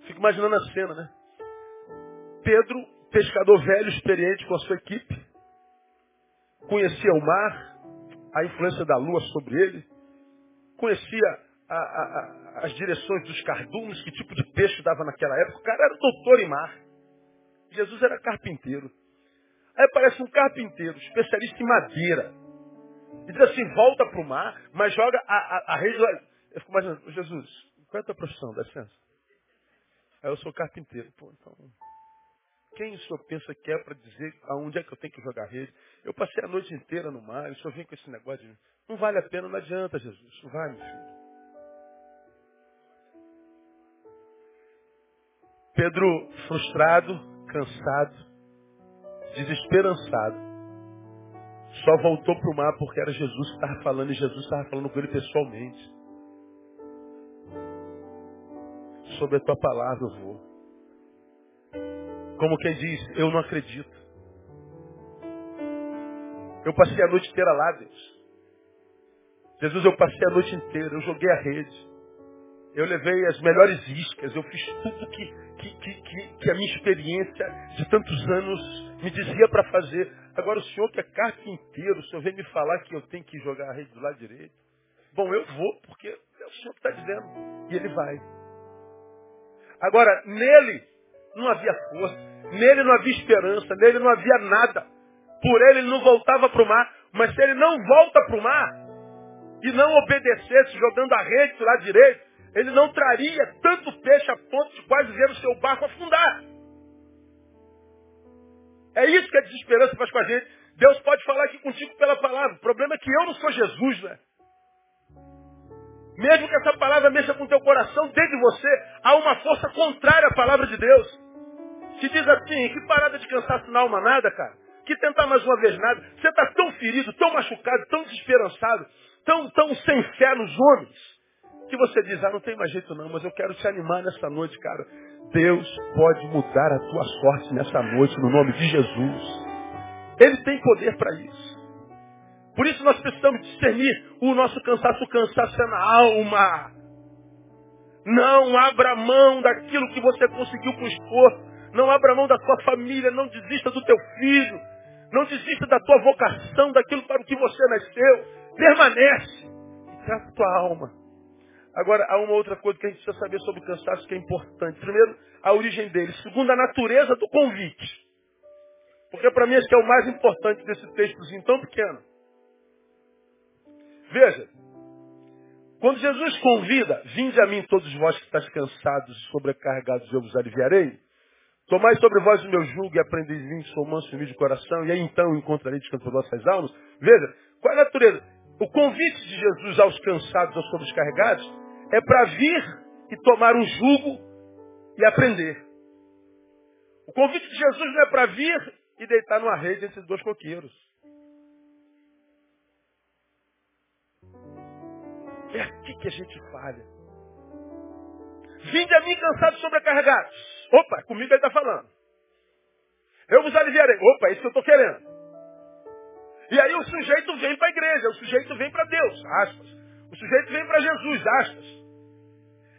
Fico imaginando a cena, né? Pedro, pescador velho, experiente com a sua equipe, conhecia o mar, a influência da lua sobre ele, conhecia a, a, as direções dos cardumes, que tipo de peixe dava naquela época. O cara era doutor em mar. Jesus era carpinteiro. Aí aparece um carpinteiro, especialista em madeira. E diz assim, volta para o mar, mas joga a, a, a rede. Eu fico imaginando, Jesus, qual é a tua profissão? Dá licença. Aí eu sou carpinteiro. Pô, então, quem o senhor pensa que é para dizer aonde é que eu tenho que jogar rede? Eu passei a noite inteira no mar, e o senhor vem com esse negócio de... Não vale a pena, não adianta, Jesus. Não vai, meu filho. Pedro, frustrado, cansado, desesperançado, só voltou para o mar porque era Jesus que estava falando e Jesus estava falando com ele pessoalmente. Sobre a tua palavra eu vou. Como quem diz, eu não acredito. Eu passei a noite inteira lá, Deus. Jesus, eu passei a noite inteira, eu joguei a rede. Eu levei as melhores iscas, eu fiz tudo que, que, que, que a minha experiência de tantos anos me dizia para fazer. Agora o senhor que é carpinteiro, o senhor vem me falar que eu tenho que jogar a rede do lado direito. Bom, eu vou, porque é o senhor que está dizendo. E ele vai. Agora, nele não havia força, nele não havia esperança, nele não havia nada. Por ele ele não voltava para o mar. Mas se ele não volta para o mar e não obedecesse jogando a rede do lado direito, ele não traria tanto peixe a ponto de quase ver o seu barco afundar. É isso que a desesperança faz com a gente. Deus pode falar aqui contigo pela palavra. O problema é que eu não sou Jesus, né? Mesmo que essa palavra mexa com o teu coração, dentro de você há uma força contrária à palavra de Deus. Que diz assim, que parada de cansaço na alma nada, cara. Que tentar mais uma vez nada. Você está tão ferido, tão machucado, tão desesperançado, tão, tão sem fé nos homens que você diz, ah, não tem mais jeito não, mas eu quero te animar nessa noite, cara. Deus pode mudar a tua sorte nessa noite, no nome de Jesus. Ele tem poder para isso. Por isso nós precisamos discernir o nosso cansaço, o cansaço é na alma. Não abra mão daquilo que você conseguiu com esforço. Não abra mão da tua família, não desista do teu filho. Não desista da tua vocação, daquilo para o que você nasceu. Permanece. E trata a tua alma. Agora, há uma outra coisa que a gente precisa saber sobre o cansaço que é importante. Primeiro, a origem dele. Segundo, a natureza do convite. Porque para mim esse é o mais importante desse textozinho tão pequeno. Veja, quando Jesus convida, vinde a mim todos vós que estáis cansados e sobrecarregados, eu vos aliviarei. Tomai sobre vós o meu jugo e aprendei de mim, sou manso e humilde de coração, e aí então encontrarei descanso para vossas almas. Veja, qual é a natureza? O convite de Jesus aos cansados, aos sobrecarregados, é para vir e tomar um jugo e aprender. O convite de Jesus não é para vir e deitar numa rede entre dois coqueiros. É aqui que a gente falha. Vinde a mim cansados sobrecarregados. Opa, comigo ele está falando. Eu vos aliviarei. Opa, é isso que eu estou querendo. E aí o sujeito vem para a igreja, o sujeito vem para Deus, aspas. O sujeito vem para Jesus, aspas.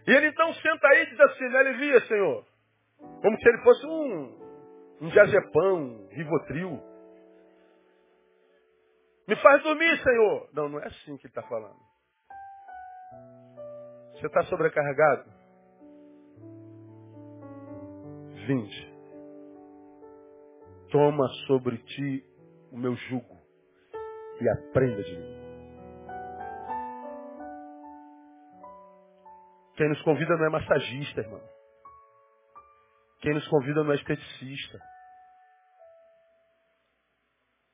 E ele então senta aí e diz assim, me alivia, Senhor. Como se ele fosse um, um diazepam, um rivotril. Me faz dormir, Senhor. Não, não é assim que ele está falando. Você está sobrecarregado? Vinde. Toma sobre ti o meu jugo e aprenda de mim. Quem nos convida não é massagista, irmão. Quem nos convida não é esteticista.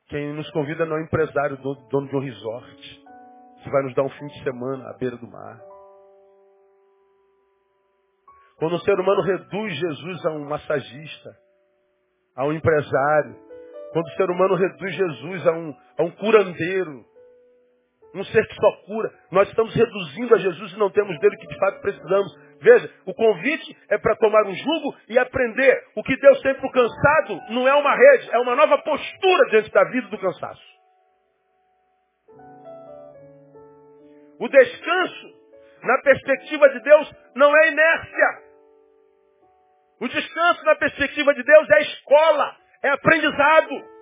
Quem nos convida não é empresário, dono de um resort, que vai nos dar um fim de semana à beira do mar. Quando o ser humano reduz Jesus a um massagista, a um empresário, quando o ser humano reduz Jesus a um, a um curandeiro, um ser que só cura. Nós estamos reduzindo a Jesus e não temos dele que de fato precisamos. Veja, o convite é para tomar um jugo e aprender. O que Deus tem para o cansado não é uma rede, é uma nova postura diante da vida do cansaço. O descanso, na perspectiva de Deus, não é inércia. O descanso, na perspectiva de Deus, é escola, é aprendizado.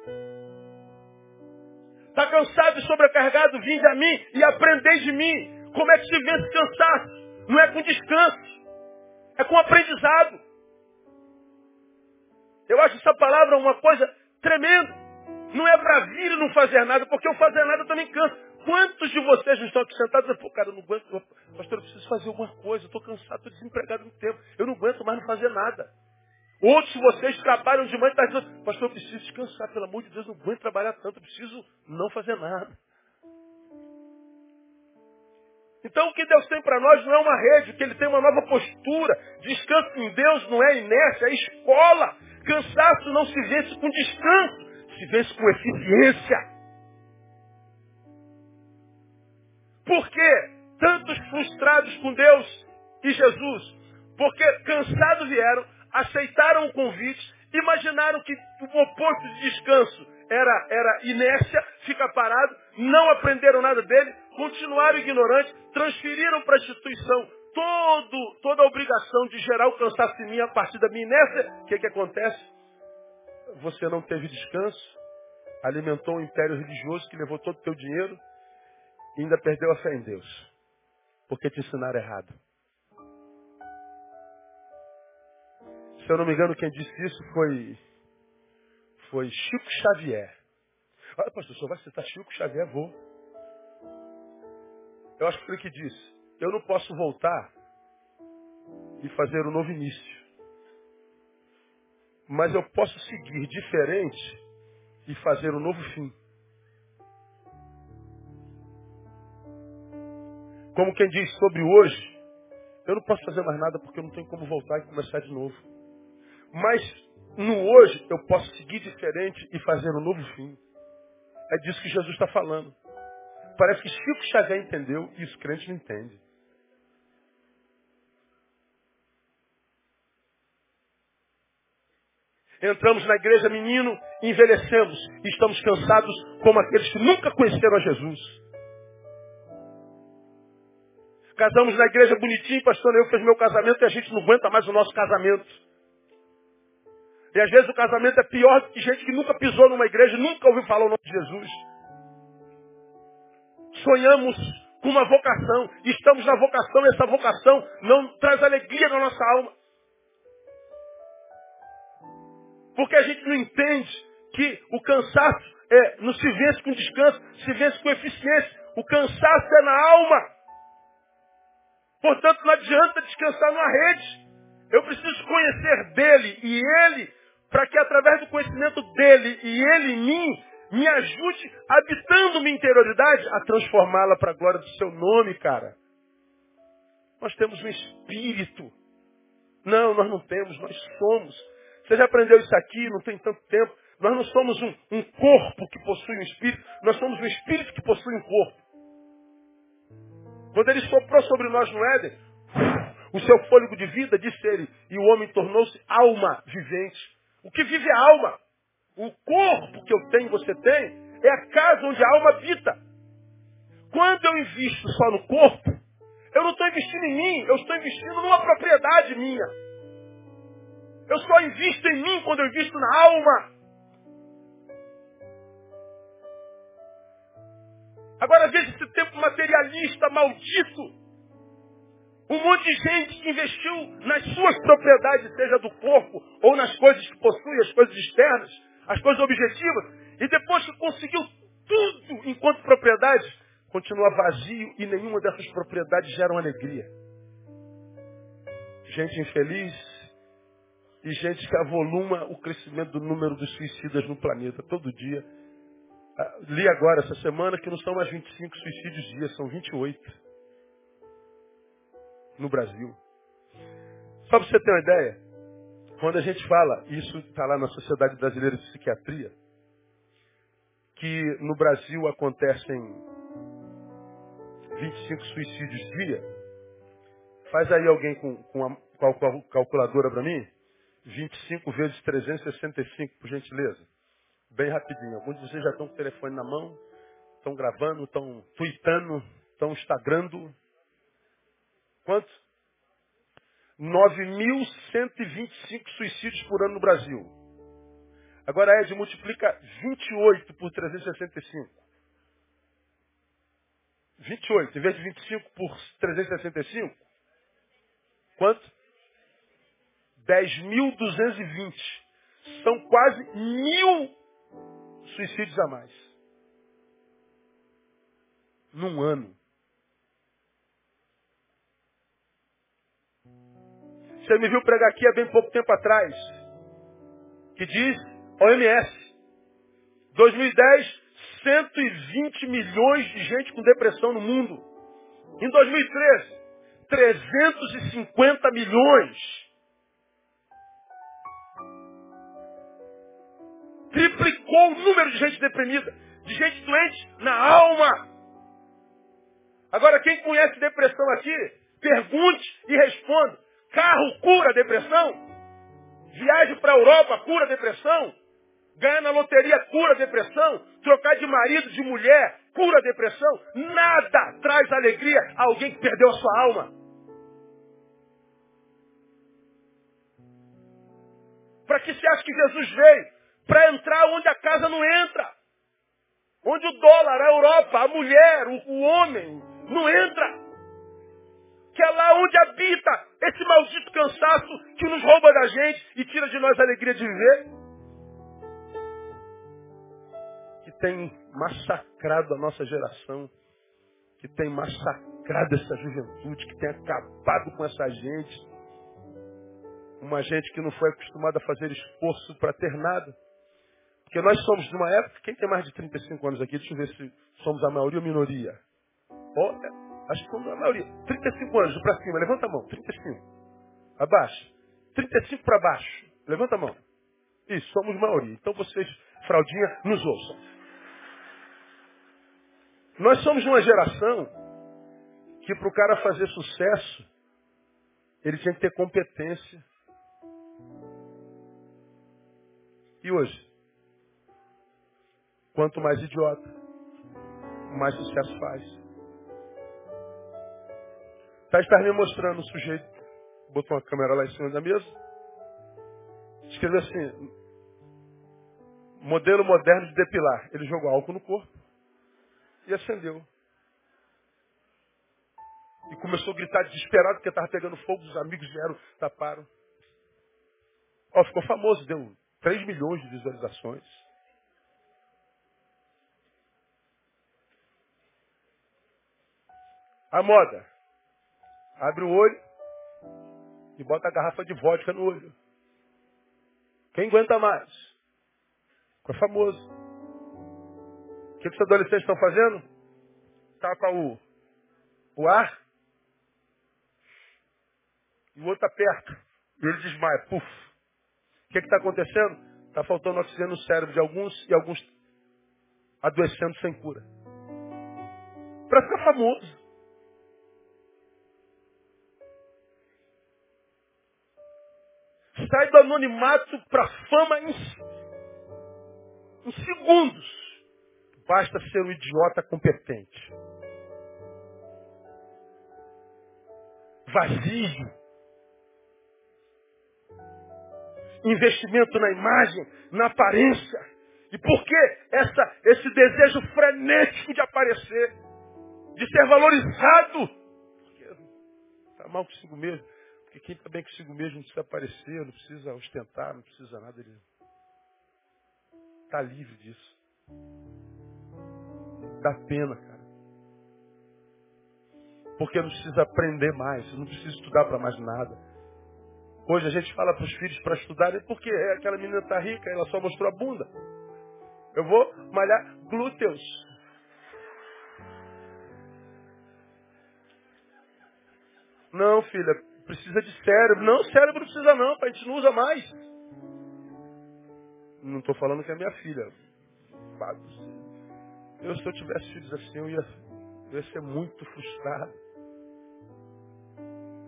Está cansado e sobrecarregado? Vinde a mim e aprendei de mim. Como é que se vence cansaço? Não é com descanso. É com aprendizado. Eu acho essa palavra uma coisa tremenda. Não é para vir e não fazer nada, porque o fazer nada também cansa. Quantos de vocês estão aqui sentados e pô, cara, eu não aguento, pastor, eu preciso fazer alguma coisa, eu estou cansado, estou desempregado no tempo, eu não aguento mais não fazer nada. Outros de vocês trabalham de manhã e tarde dizendo, pastor, eu preciso descansar, pelo amor de Deus, não aguento trabalhar tanto, eu preciso não fazer nada. Então o que Deus tem para nós não é uma rede, que Ele tem uma nova postura. Descanso em Deus não é inércia, é escola. Cansaço não se vence com descanso, se vence com eficiência. Por que tantos frustrados com Deus e Jesus? Porque cansados vieram, aceitaram o convite, imaginaram que o oposto de descanso era, era inércia, fica parado, não aprenderam nada dele, continuaram ignorantes, transferiram para a instituição todo, toda a obrigação de gerar o cansaço em mim a partir da minha inércia. O que, que acontece? Você não teve descanso, alimentou um império religioso que levou todo o teu dinheiro e ainda perdeu a fé em Deus. Porque te ensinaram errado. Se eu não me engano, quem disse isso foi, foi Chico Xavier. Olha, pastor, o senhor vai citar Chico Xavier? Vou. Eu acho que foi ele que disse. Eu não posso voltar e fazer um novo início. Mas eu posso seguir diferente e fazer um novo fim. Como quem diz sobre hoje, eu não posso fazer mais nada porque eu não tenho como voltar e começar de novo. Mas no hoje eu posso seguir diferente e fazer um novo fim. É disso que Jesus está falando. Parece que Chico Xavier entendeu e os crentes não entendem. Entramos na igreja menino, envelhecemos e estamos cansados como aqueles que nunca conheceram a Jesus. Casamos na igreja bonitinho, pastor, eu fiz meu casamento e a gente não aguenta mais o nosso casamento. E às vezes o casamento é pior do que gente que nunca pisou numa igreja, nunca ouviu falar o nome de Jesus. Sonhamos com uma vocação, estamos na vocação, e essa vocação não traz alegria na nossa alma. Porque a gente não entende que o cansaço é, não se vence com descanso, se vence com eficiência. O cansaço é na alma. Portanto, não adianta descansar numa rede. Eu preciso conhecer dele e ele para que através do conhecimento dele e ele em mim, me ajude, habitando minha interioridade, a transformá-la para a glória do seu nome, cara. Nós temos um espírito. Não, nós não temos, nós somos. Você já aprendeu isso aqui, não tem tanto tempo. Nós não somos um, um corpo que possui um espírito, nós somos um espírito que possui um corpo. Quando ele soprou sobre nós no Éden, o seu fôlego de vida, disse ele, e o homem tornou-se alma vivente. O que vive é a alma. O corpo que eu tenho, você tem, é a casa onde a alma habita. Quando eu invisto só no corpo, eu não estou investindo em mim, eu estou investindo numa propriedade minha. Eu só invisto em mim quando eu invisto na alma. Agora veja esse tempo materialista maldito um monte de gente que investiu nas suas propriedades, seja do corpo ou nas coisas que possui, as coisas externas, as coisas objetivas, e depois que conseguiu tudo enquanto propriedade, continua vazio e nenhuma dessas propriedades geram alegria. Gente infeliz e gente que avoluma o crescimento do número dos suicidas no planeta todo dia. Ah, li agora essa semana que não são mais 25 suicídios dia, são 28 no Brasil. Só para você ter uma ideia, quando a gente fala, isso está lá na Sociedade Brasileira de Psiquiatria, que no Brasil acontecem 25 suicídios dia, faz aí alguém com, com a, calculadora para mim, 25 vezes 365, por gentileza. Bem rapidinho. Alguns de vocês já estão com o telefone na mão, estão gravando, estão tweetando, estão instagrando, Quantos? 9.125 suicídios por ano no Brasil. Agora, Ed, multiplica 28 por 365. 28. Em vez de 25 por 365, quanto? 10.220. São quase mil suicídios a mais. Num ano. Você me viu pregar aqui há bem pouco tempo atrás. Que diz OMS. 2010, 120 milhões de gente com depressão no mundo. Em 2013, 350 milhões. Triplicou o número de gente deprimida, de gente doente na alma. Agora, quem conhece depressão aqui, pergunte e responda. Carro cura depressão? Viagem para a Europa cura depressão? Ganhar na loteria cura depressão? Trocar de marido, de mulher, cura depressão? Nada traz alegria a alguém que perdeu a sua alma. Para que você acha que Jesus veio? Para entrar onde a casa não entra. Onde o dólar, a Europa, a mulher, o, o homem não entra. Que é lá onde habita esse maldito cansaço que nos rouba da gente e tira de nós a alegria de viver. Que tem massacrado a nossa geração. Que tem massacrado essa juventude. Que tem acabado com essa gente. Uma gente que não foi acostumada a fazer esforço para ter nada. Porque nós somos de uma época, quem tem mais de 35 anos aqui, deixa eu ver se somos a maioria ou minoria. Oh, acho que somos a maioria. 35 anos para cima, levanta a mão. 35. Abaixo. 35 para baixo. Levanta a mão. Isso, somos maioria. Então vocês, fraldinha, nos ouçam. Nós somos de uma geração que para o cara fazer sucesso, ele tinha que ter competência, E hoje? Quanto mais idiota, mais sucesso faz. Tá está me mostrando o sujeito, botou uma câmera lá em cima da mesa, escreveu assim, modelo moderno de depilar. Ele jogou álcool no corpo e acendeu. E começou a gritar desesperado porque estava pegando fogo, os amigos vieram, taparam. Ó, ficou famoso, deu 3 milhões de visualizações. A moda. Abre o olho e bota a garrafa de vodka no olho. Quem aguenta mais? Ficou famoso. O que, os adolescentes estão fazendo? Tapa o, o ar e o outro aperta. E ele desmaia. Puf. O que está acontecendo? Está faltando oxigênio no cérebro de alguns e alguns adoecendo sem cura. Para ficar famoso. Sai do anonimato para a fama em, em segundos. Basta ser um idiota competente. Vazio investimento na imagem, na aparência. E por que essa, esse desejo frenético de aparecer, de ser valorizado? Está mal consigo mesmo. Porque quem está bem consigo mesmo não precisa aparecer, não precisa ostentar, não precisa nada. Ele está livre disso. Dá pena, cara. Porque não precisa aprender mais, não precisa estudar para mais nada. Hoje a gente fala para os filhos para estudarem porque aquela menina está rica, ela só mostrou a bunda. Eu vou malhar glúteos. Não, filha, precisa de cérebro. Não, cérebro não precisa não, a gente não usa mais. Não estou falando que é minha filha. Eu, se eu tivesse filhos assim, eu ia, eu ia ser muito frustrado.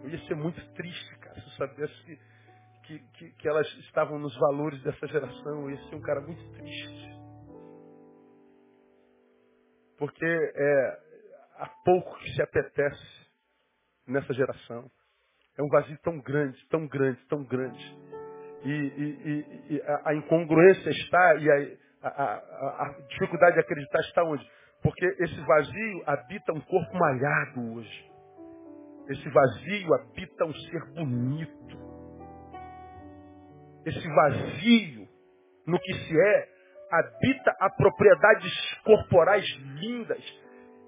Eu ia ser muito triste, cara, se eu soubesse que, que, que, que elas estavam nos valores dessa geração. Eu ia ser um cara muito triste. Porque é, há pouco que se apetece nessa geração. É um vazio tão grande, tão grande, tão grande. E, e, e, e a, incongruência está, e a, a, a, dificuldade de acreditar está onde? Porque esse vazio habita um corpo malhado hoje. Esse vazio habita um ser bonito. Esse vazio no que se é habita a propriedades corporais lindas.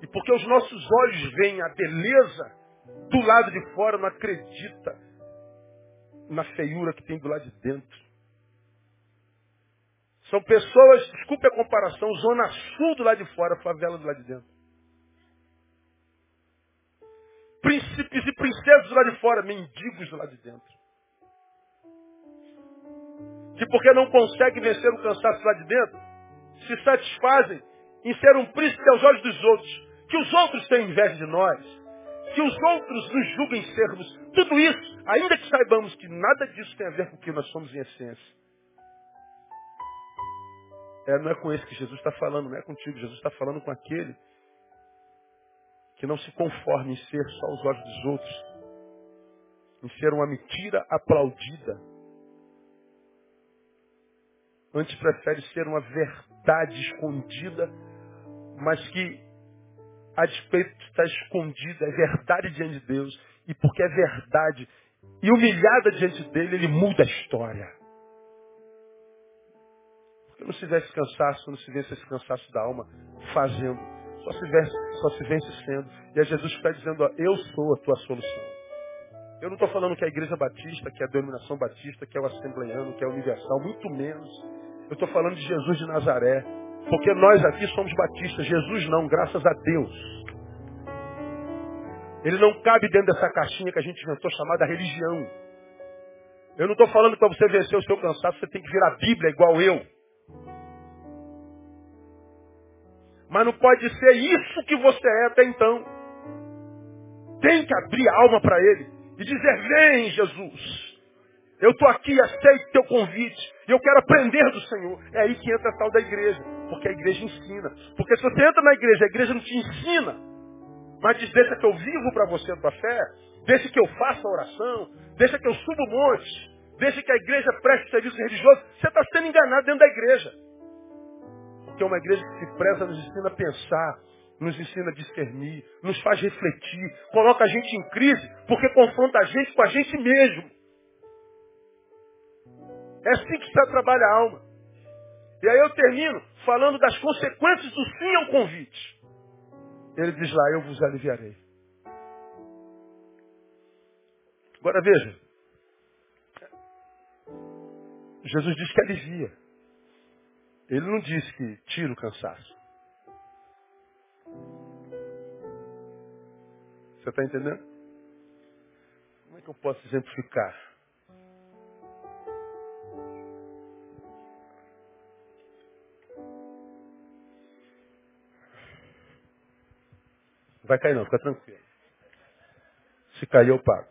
E porque os nossos olhos veem a beleza do lado de fora, não acredita na feiura que tem do lado de dentro. São pessoas, desculpe a comparação, zona sul do lado de fora, favela do lado de dentro. Príncipes e princesas do lado de fora, mendigos do lado de dentro. Que porque não conseguem vencer o cansaço lá de dentro, se satisfazem em ser um príncipe aos olhos dos outros. Que os outros tenham inveja de nós. Que os outros nos julguem sermos. Tudo isso, ainda que saibamos que nada disso tem a ver com o que nós somos em essência. É, não é com esse que Jesus está falando, não é contigo. Jesus está falando com aquele que não se conforma em ser só os olhos dos outros, em ser uma mentira aplaudida. Antes prefere ser uma verdade escondida, mas que a despeito de estar escondida, é verdade diante de Deus. E porque é verdade e humilhada diante dele, ele muda a história. Porque não se vence cansaço, não se vence esse cansaço da alma fazendo. Só se vence, só se vence sendo. E é Jesus está dizendo, ó, eu sou a tua solução. Eu não estou falando que é a igreja batista, que é a denominação batista, que é o assembleiano, que é o universal, muito menos. Eu estou falando de Jesus de Nazaré. Porque nós aqui somos batistas, Jesus não, graças a Deus. Ele não cabe dentro dessa caixinha que a gente inventou chamada religião. Eu não estou falando para você vencer o seu cansaço você tem que virar a Bíblia igual eu. Mas não pode ser isso que você é até então. Tem que abrir a alma para Ele e dizer: Vem, Jesus. Eu estou aqui, aceito teu convite. E eu quero aprender do Senhor. É aí que entra a tal da igreja. Porque a igreja ensina. Porque se você entra na igreja, a igreja não te ensina. Mas diz, deixa que eu vivo para você a tua fé. Deixa que eu faça a oração. Deixa que eu suba o monte. Deixa que a igreja preste serviço religioso. Você está sendo enganado dentro da igreja que é uma igreja que se preza, nos ensina a pensar, nos ensina a discernir, nos faz refletir, coloca a gente em crise, porque confronta a gente com a gente mesmo. É assim que está trabalha a alma. E aí eu termino falando das consequências do sim ao convite. Ele diz lá, eu vos aliviarei. Agora veja. Jesus diz que alivia. Ele não disse que tira o cansaço. Você está entendendo? Como é que eu posso exemplificar? Vai cair não, fica tranquilo. Se cair eu pago.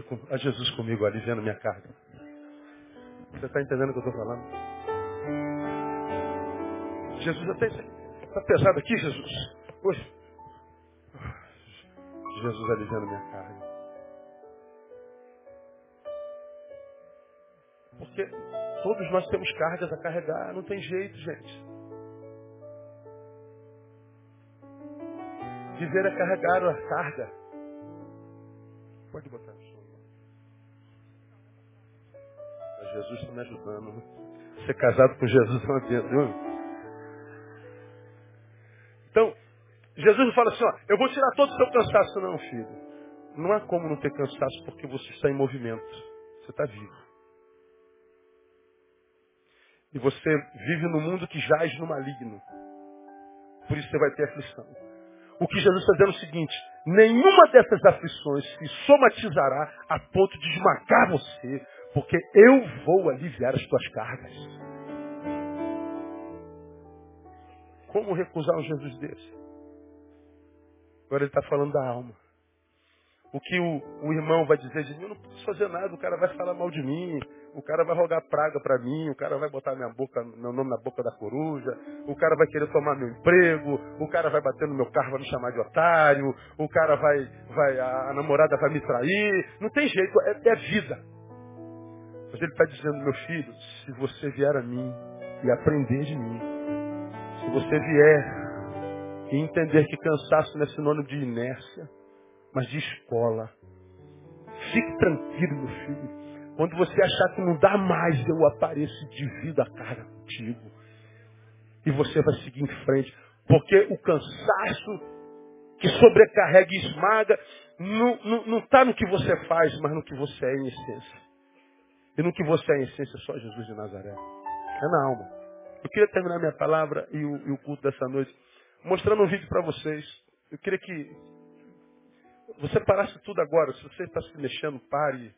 Aqui, a Jesus comigo, aliviando minha carga. Você está entendendo o que eu estou falando? Jesus até está pesado aqui, Jesus. Hoje. Jesus aliviando minha carga. Porque todos nós temos cargas a carregar, não tem jeito, gente. Viver é carregar a carga. Me ajudando. Ser casado com Jesus é uma bênção. Então, Jesus fala assim, ó, eu vou tirar todo o seu cansaço. Não, filho. Não há como não ter cansaço porque você está em movimento. Você está vivo. E você vive no mundo que jaz no maligno. Por isso você vai ter aflição. O que Jesus está dizendo é o seguinte, nenhuma dessas aflições se somatizará a ponto de esmagar você, porque eu vou aliviar as tuas cargas. Como recusar um Jesus desse? Agora ele está falando da alma. O que o, o, irmão vai dizer de mim, eu não posso fazer nada, o cara vai falar mal de mim, o cara vai rogar praga para mim, o cara vai botar minha boca, meu nome na boca da coruja, o cara vai querer tomar meu emprego, o cara vai bater no meu carro, vai me chamar de otário, o cara vai, vai a, namorada vai me trair. Não tem jeito, é, é vida. Mas ele está dizendo, meu filho, se você vier a mim e aprender de mim, se você vier e entender que cansaço não é sinônimo de inércia, mas de escola. Fique tranquilo, meu filho. Quando você achar que não dá mais, eu apareço e divido a cara contigo. E você vai seguir em frente. Porque o cansaço que sobrecarrega e esmaga não está no que você faz, mas no que você é em essência. E no que você é em essência, só Jesus de Nazaré. É na alma. Eu queria terminar minha palavra e o, e o culto dessa noite mostrando um vídeo para vocês. Eu queria que você parasse tudo agora. Se você está se mexendo, pare.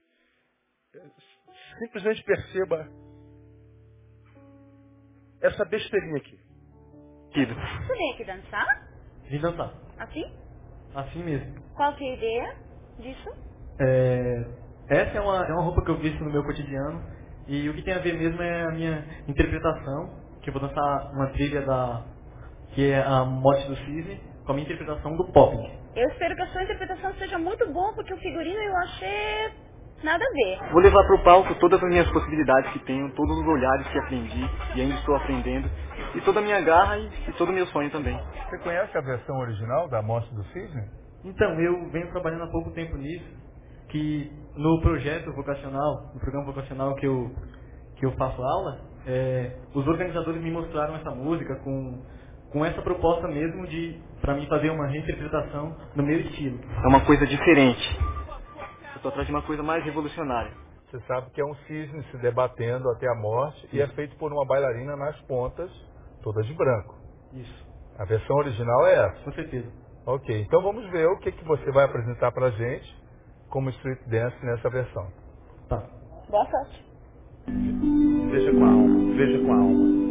Simplesmente perceba essa besteirinha aqui. Kido. Você veio aqui dançar? Vim dançar. Assim? Assim mesmo. Qual que é a ideia disso? É, essa é uma, é uma roupa que eu visto no meu cotidiano. E o que tem a ver mesmo é a minha interpretação. Que eu vou dançar uma trilha da que é a Morte do Cisne, com a minha interpretação do pop. Eu espero que a sua interpretação seja muito boa, porque o figurino eu achei nada a ver. Vou levar para o palco todas as minhas possibilidades que tenho, todos os olhares que aprendi e ainda estou aprendendo, e toda a minha garra e, e todo o meu sonho também. Você conhece a versão original da Morte do Cisne? Então, eu venho trabalhando há pouco tempo nisso, que no projeto vocacional, no programa vocacional que eu, que eu faço aula, é, os organizadores me mostraram essa música com com essa proposta mesmo de, para mim, fazer uma reinterpretação no meu estilo. É uma coisa diferente. Eu estou atrás de uma coisa mais revolucionária. Você sabe que é um cisne se debatendo até a morte Isso. e é feito por uma bailarina nas pontas, toda de branco. Isso. A versão original é essa? Com certeza. Ok, então vamos ver o que, que você vai apresentar para a gente como street dance nessa versão. Tá. Boa sorte. Veja com a alma, veja com a alma.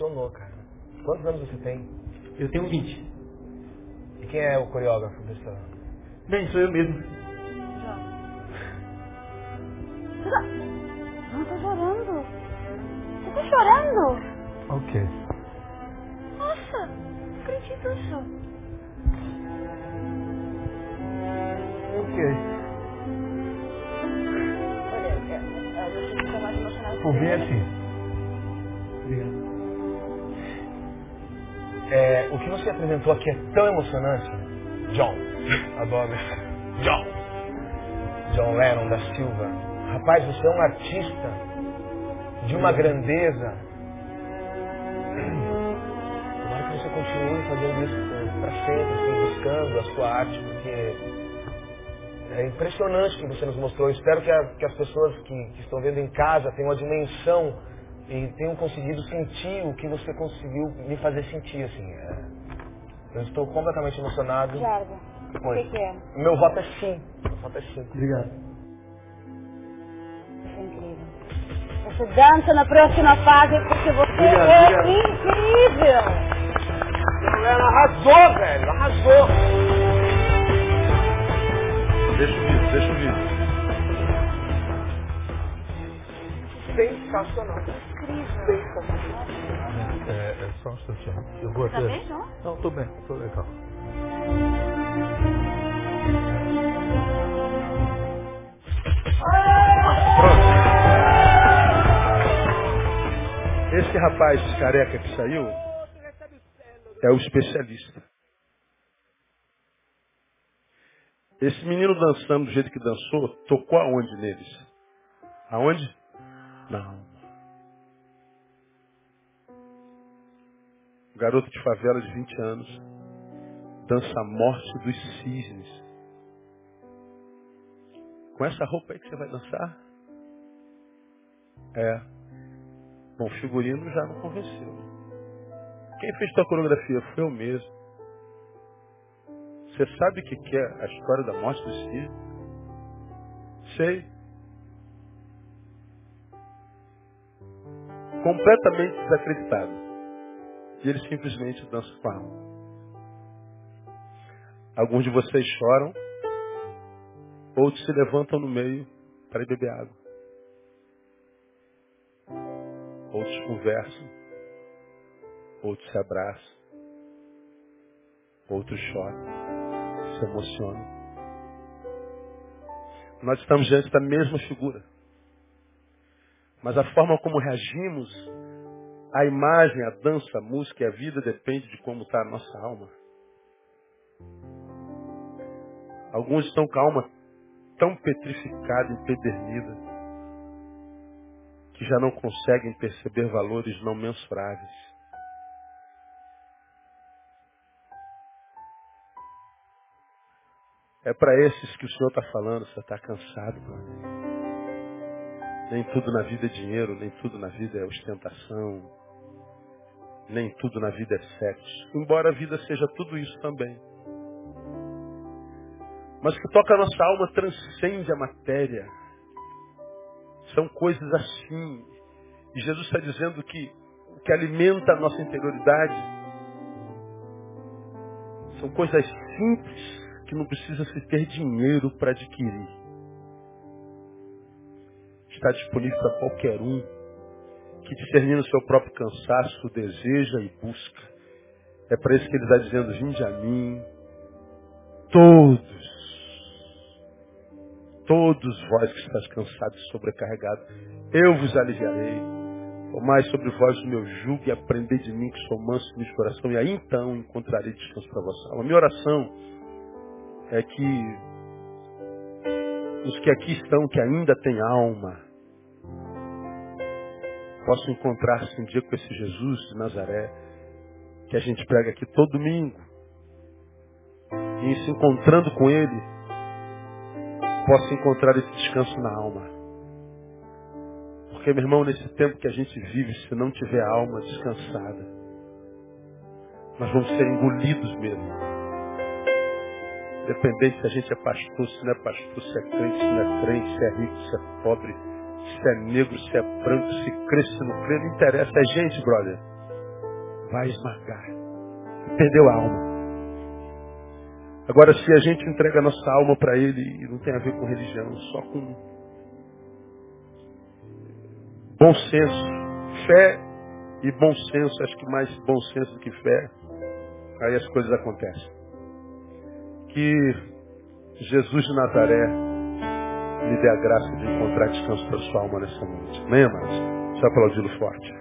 Emocionou, cara. Quantos anos você tem? Eu tenho 20. E quem é o coreógrafo dessa? Bem, sou eu mesmo. Tão emocionante. John. Adoro. John. John Lennon da Silva. Rapaz, você é um artista de uma grandeza. Tomara que você continue fazendo isso para sempre, assim, buscando a sua arte, porque é impressionante o que você nos mostrou. Eu espero que, a- que as pessoas que, que estão vendo em casa tenham a dimensão e tenham conseguido sentir o que você conseguiu me fazer sentir, assim. é. Eu estou completamente emocionado. O que, que é? Meu voto é sim. Meu voto é sim. Obrigado. Isso é incrível. Você dança na próxima fase porque você Obrigado, é obrigado. incrível. Ela arrasou, velho. Arrasou. Deixa o vídeo, deixa o vídeo. Sensacional. Sensacional. Só um instantinho. Eu vou Tá até... bem, João? Não, tô bem, tô legal. Esse rapaz careca que saiu é o especialista. Esse menino dançando do jeito que dançou, tocou aonde neles? Aonde? Não. Garoto de favela de 20 anos, dança a morte dos cisnes. Com essa roupa aí que você vai dançar? É. Bom, figurino já não convenceu. Quem fez tua coreografia foi eu mesmo. Você sabe o que é a história da morte dos cisnes? Sei. Completamente desacreditado. E ele simplesmente dança com a alma. Alguns de vocês choram, outros se levantam no meio para ir beber água. Outros conversam, outros se abraçam, outros choram, se emocionam. Nós estamos diante da mesma figura. Mas a forma como reagimos a imagem, a dança, a música e a vida depende de como está a nossa alma. Alguns estão com a alma tão petrificada, empedernida, que já não conseguem perceber valores não mensuráveis. É para esses que o Senhor está falando, você está cansado. Nem tudo na vida é dinheiro, nem tudo na vida é ostentação, nem tudo na vida é sexo. Embora a vida seja tudo isso também. Mas o que toca a nossa alma transcende a matéria. São coisas assim. E Jesus está dizendo que o que alimenta a nossa interioridade são coisas simples que não precisa se ter dinheiro para adquirir. Está disponível para qualquer um que discernindo o seu próprio cansaço, deseja e busca. É para isso que ele está dizendo, vinde a mim, todos, todos vós que estáis cansados e sobrecarregados, eu vos aliviarei. Tomai sobre vós o meu jugo e aprendei de mim que sou manso de coração, e aí então encontrarei descanso para vossa alma. Minha oração é que os que aqui estão, que ainda têm alma, possam encontrar-se um dia com esse Jesus de Nazaré, que a gente prega aqui todo domingo, e se encontrando com Ele, possa encontrar esse descanso na alma. Porque, meu irmão, nesse tempo que a gente vive, se não tiver a alma descansada, nós vamos ser engolidos mesmo. Independente se a gente é pastor, se não é pastor, se é crente, se não é crente, se é rico, se é pobre, se é negro, se é branco, se crê, se não crê, não interessa. É gente, brother. Vai esmagar. Perdeu a alma. Agora, se a gente entrega a nossa alma para Ele, e não tem a ver com religião, só com bom senso, fé e bom senso, acho que mais bom senso do que fé, aí as coisas acontecem. Que Jesus de Nazaré lhe dê a graça de encontrar descanso para sua alma nessa noite. Amém, amados? Só aplaudi-lo forte.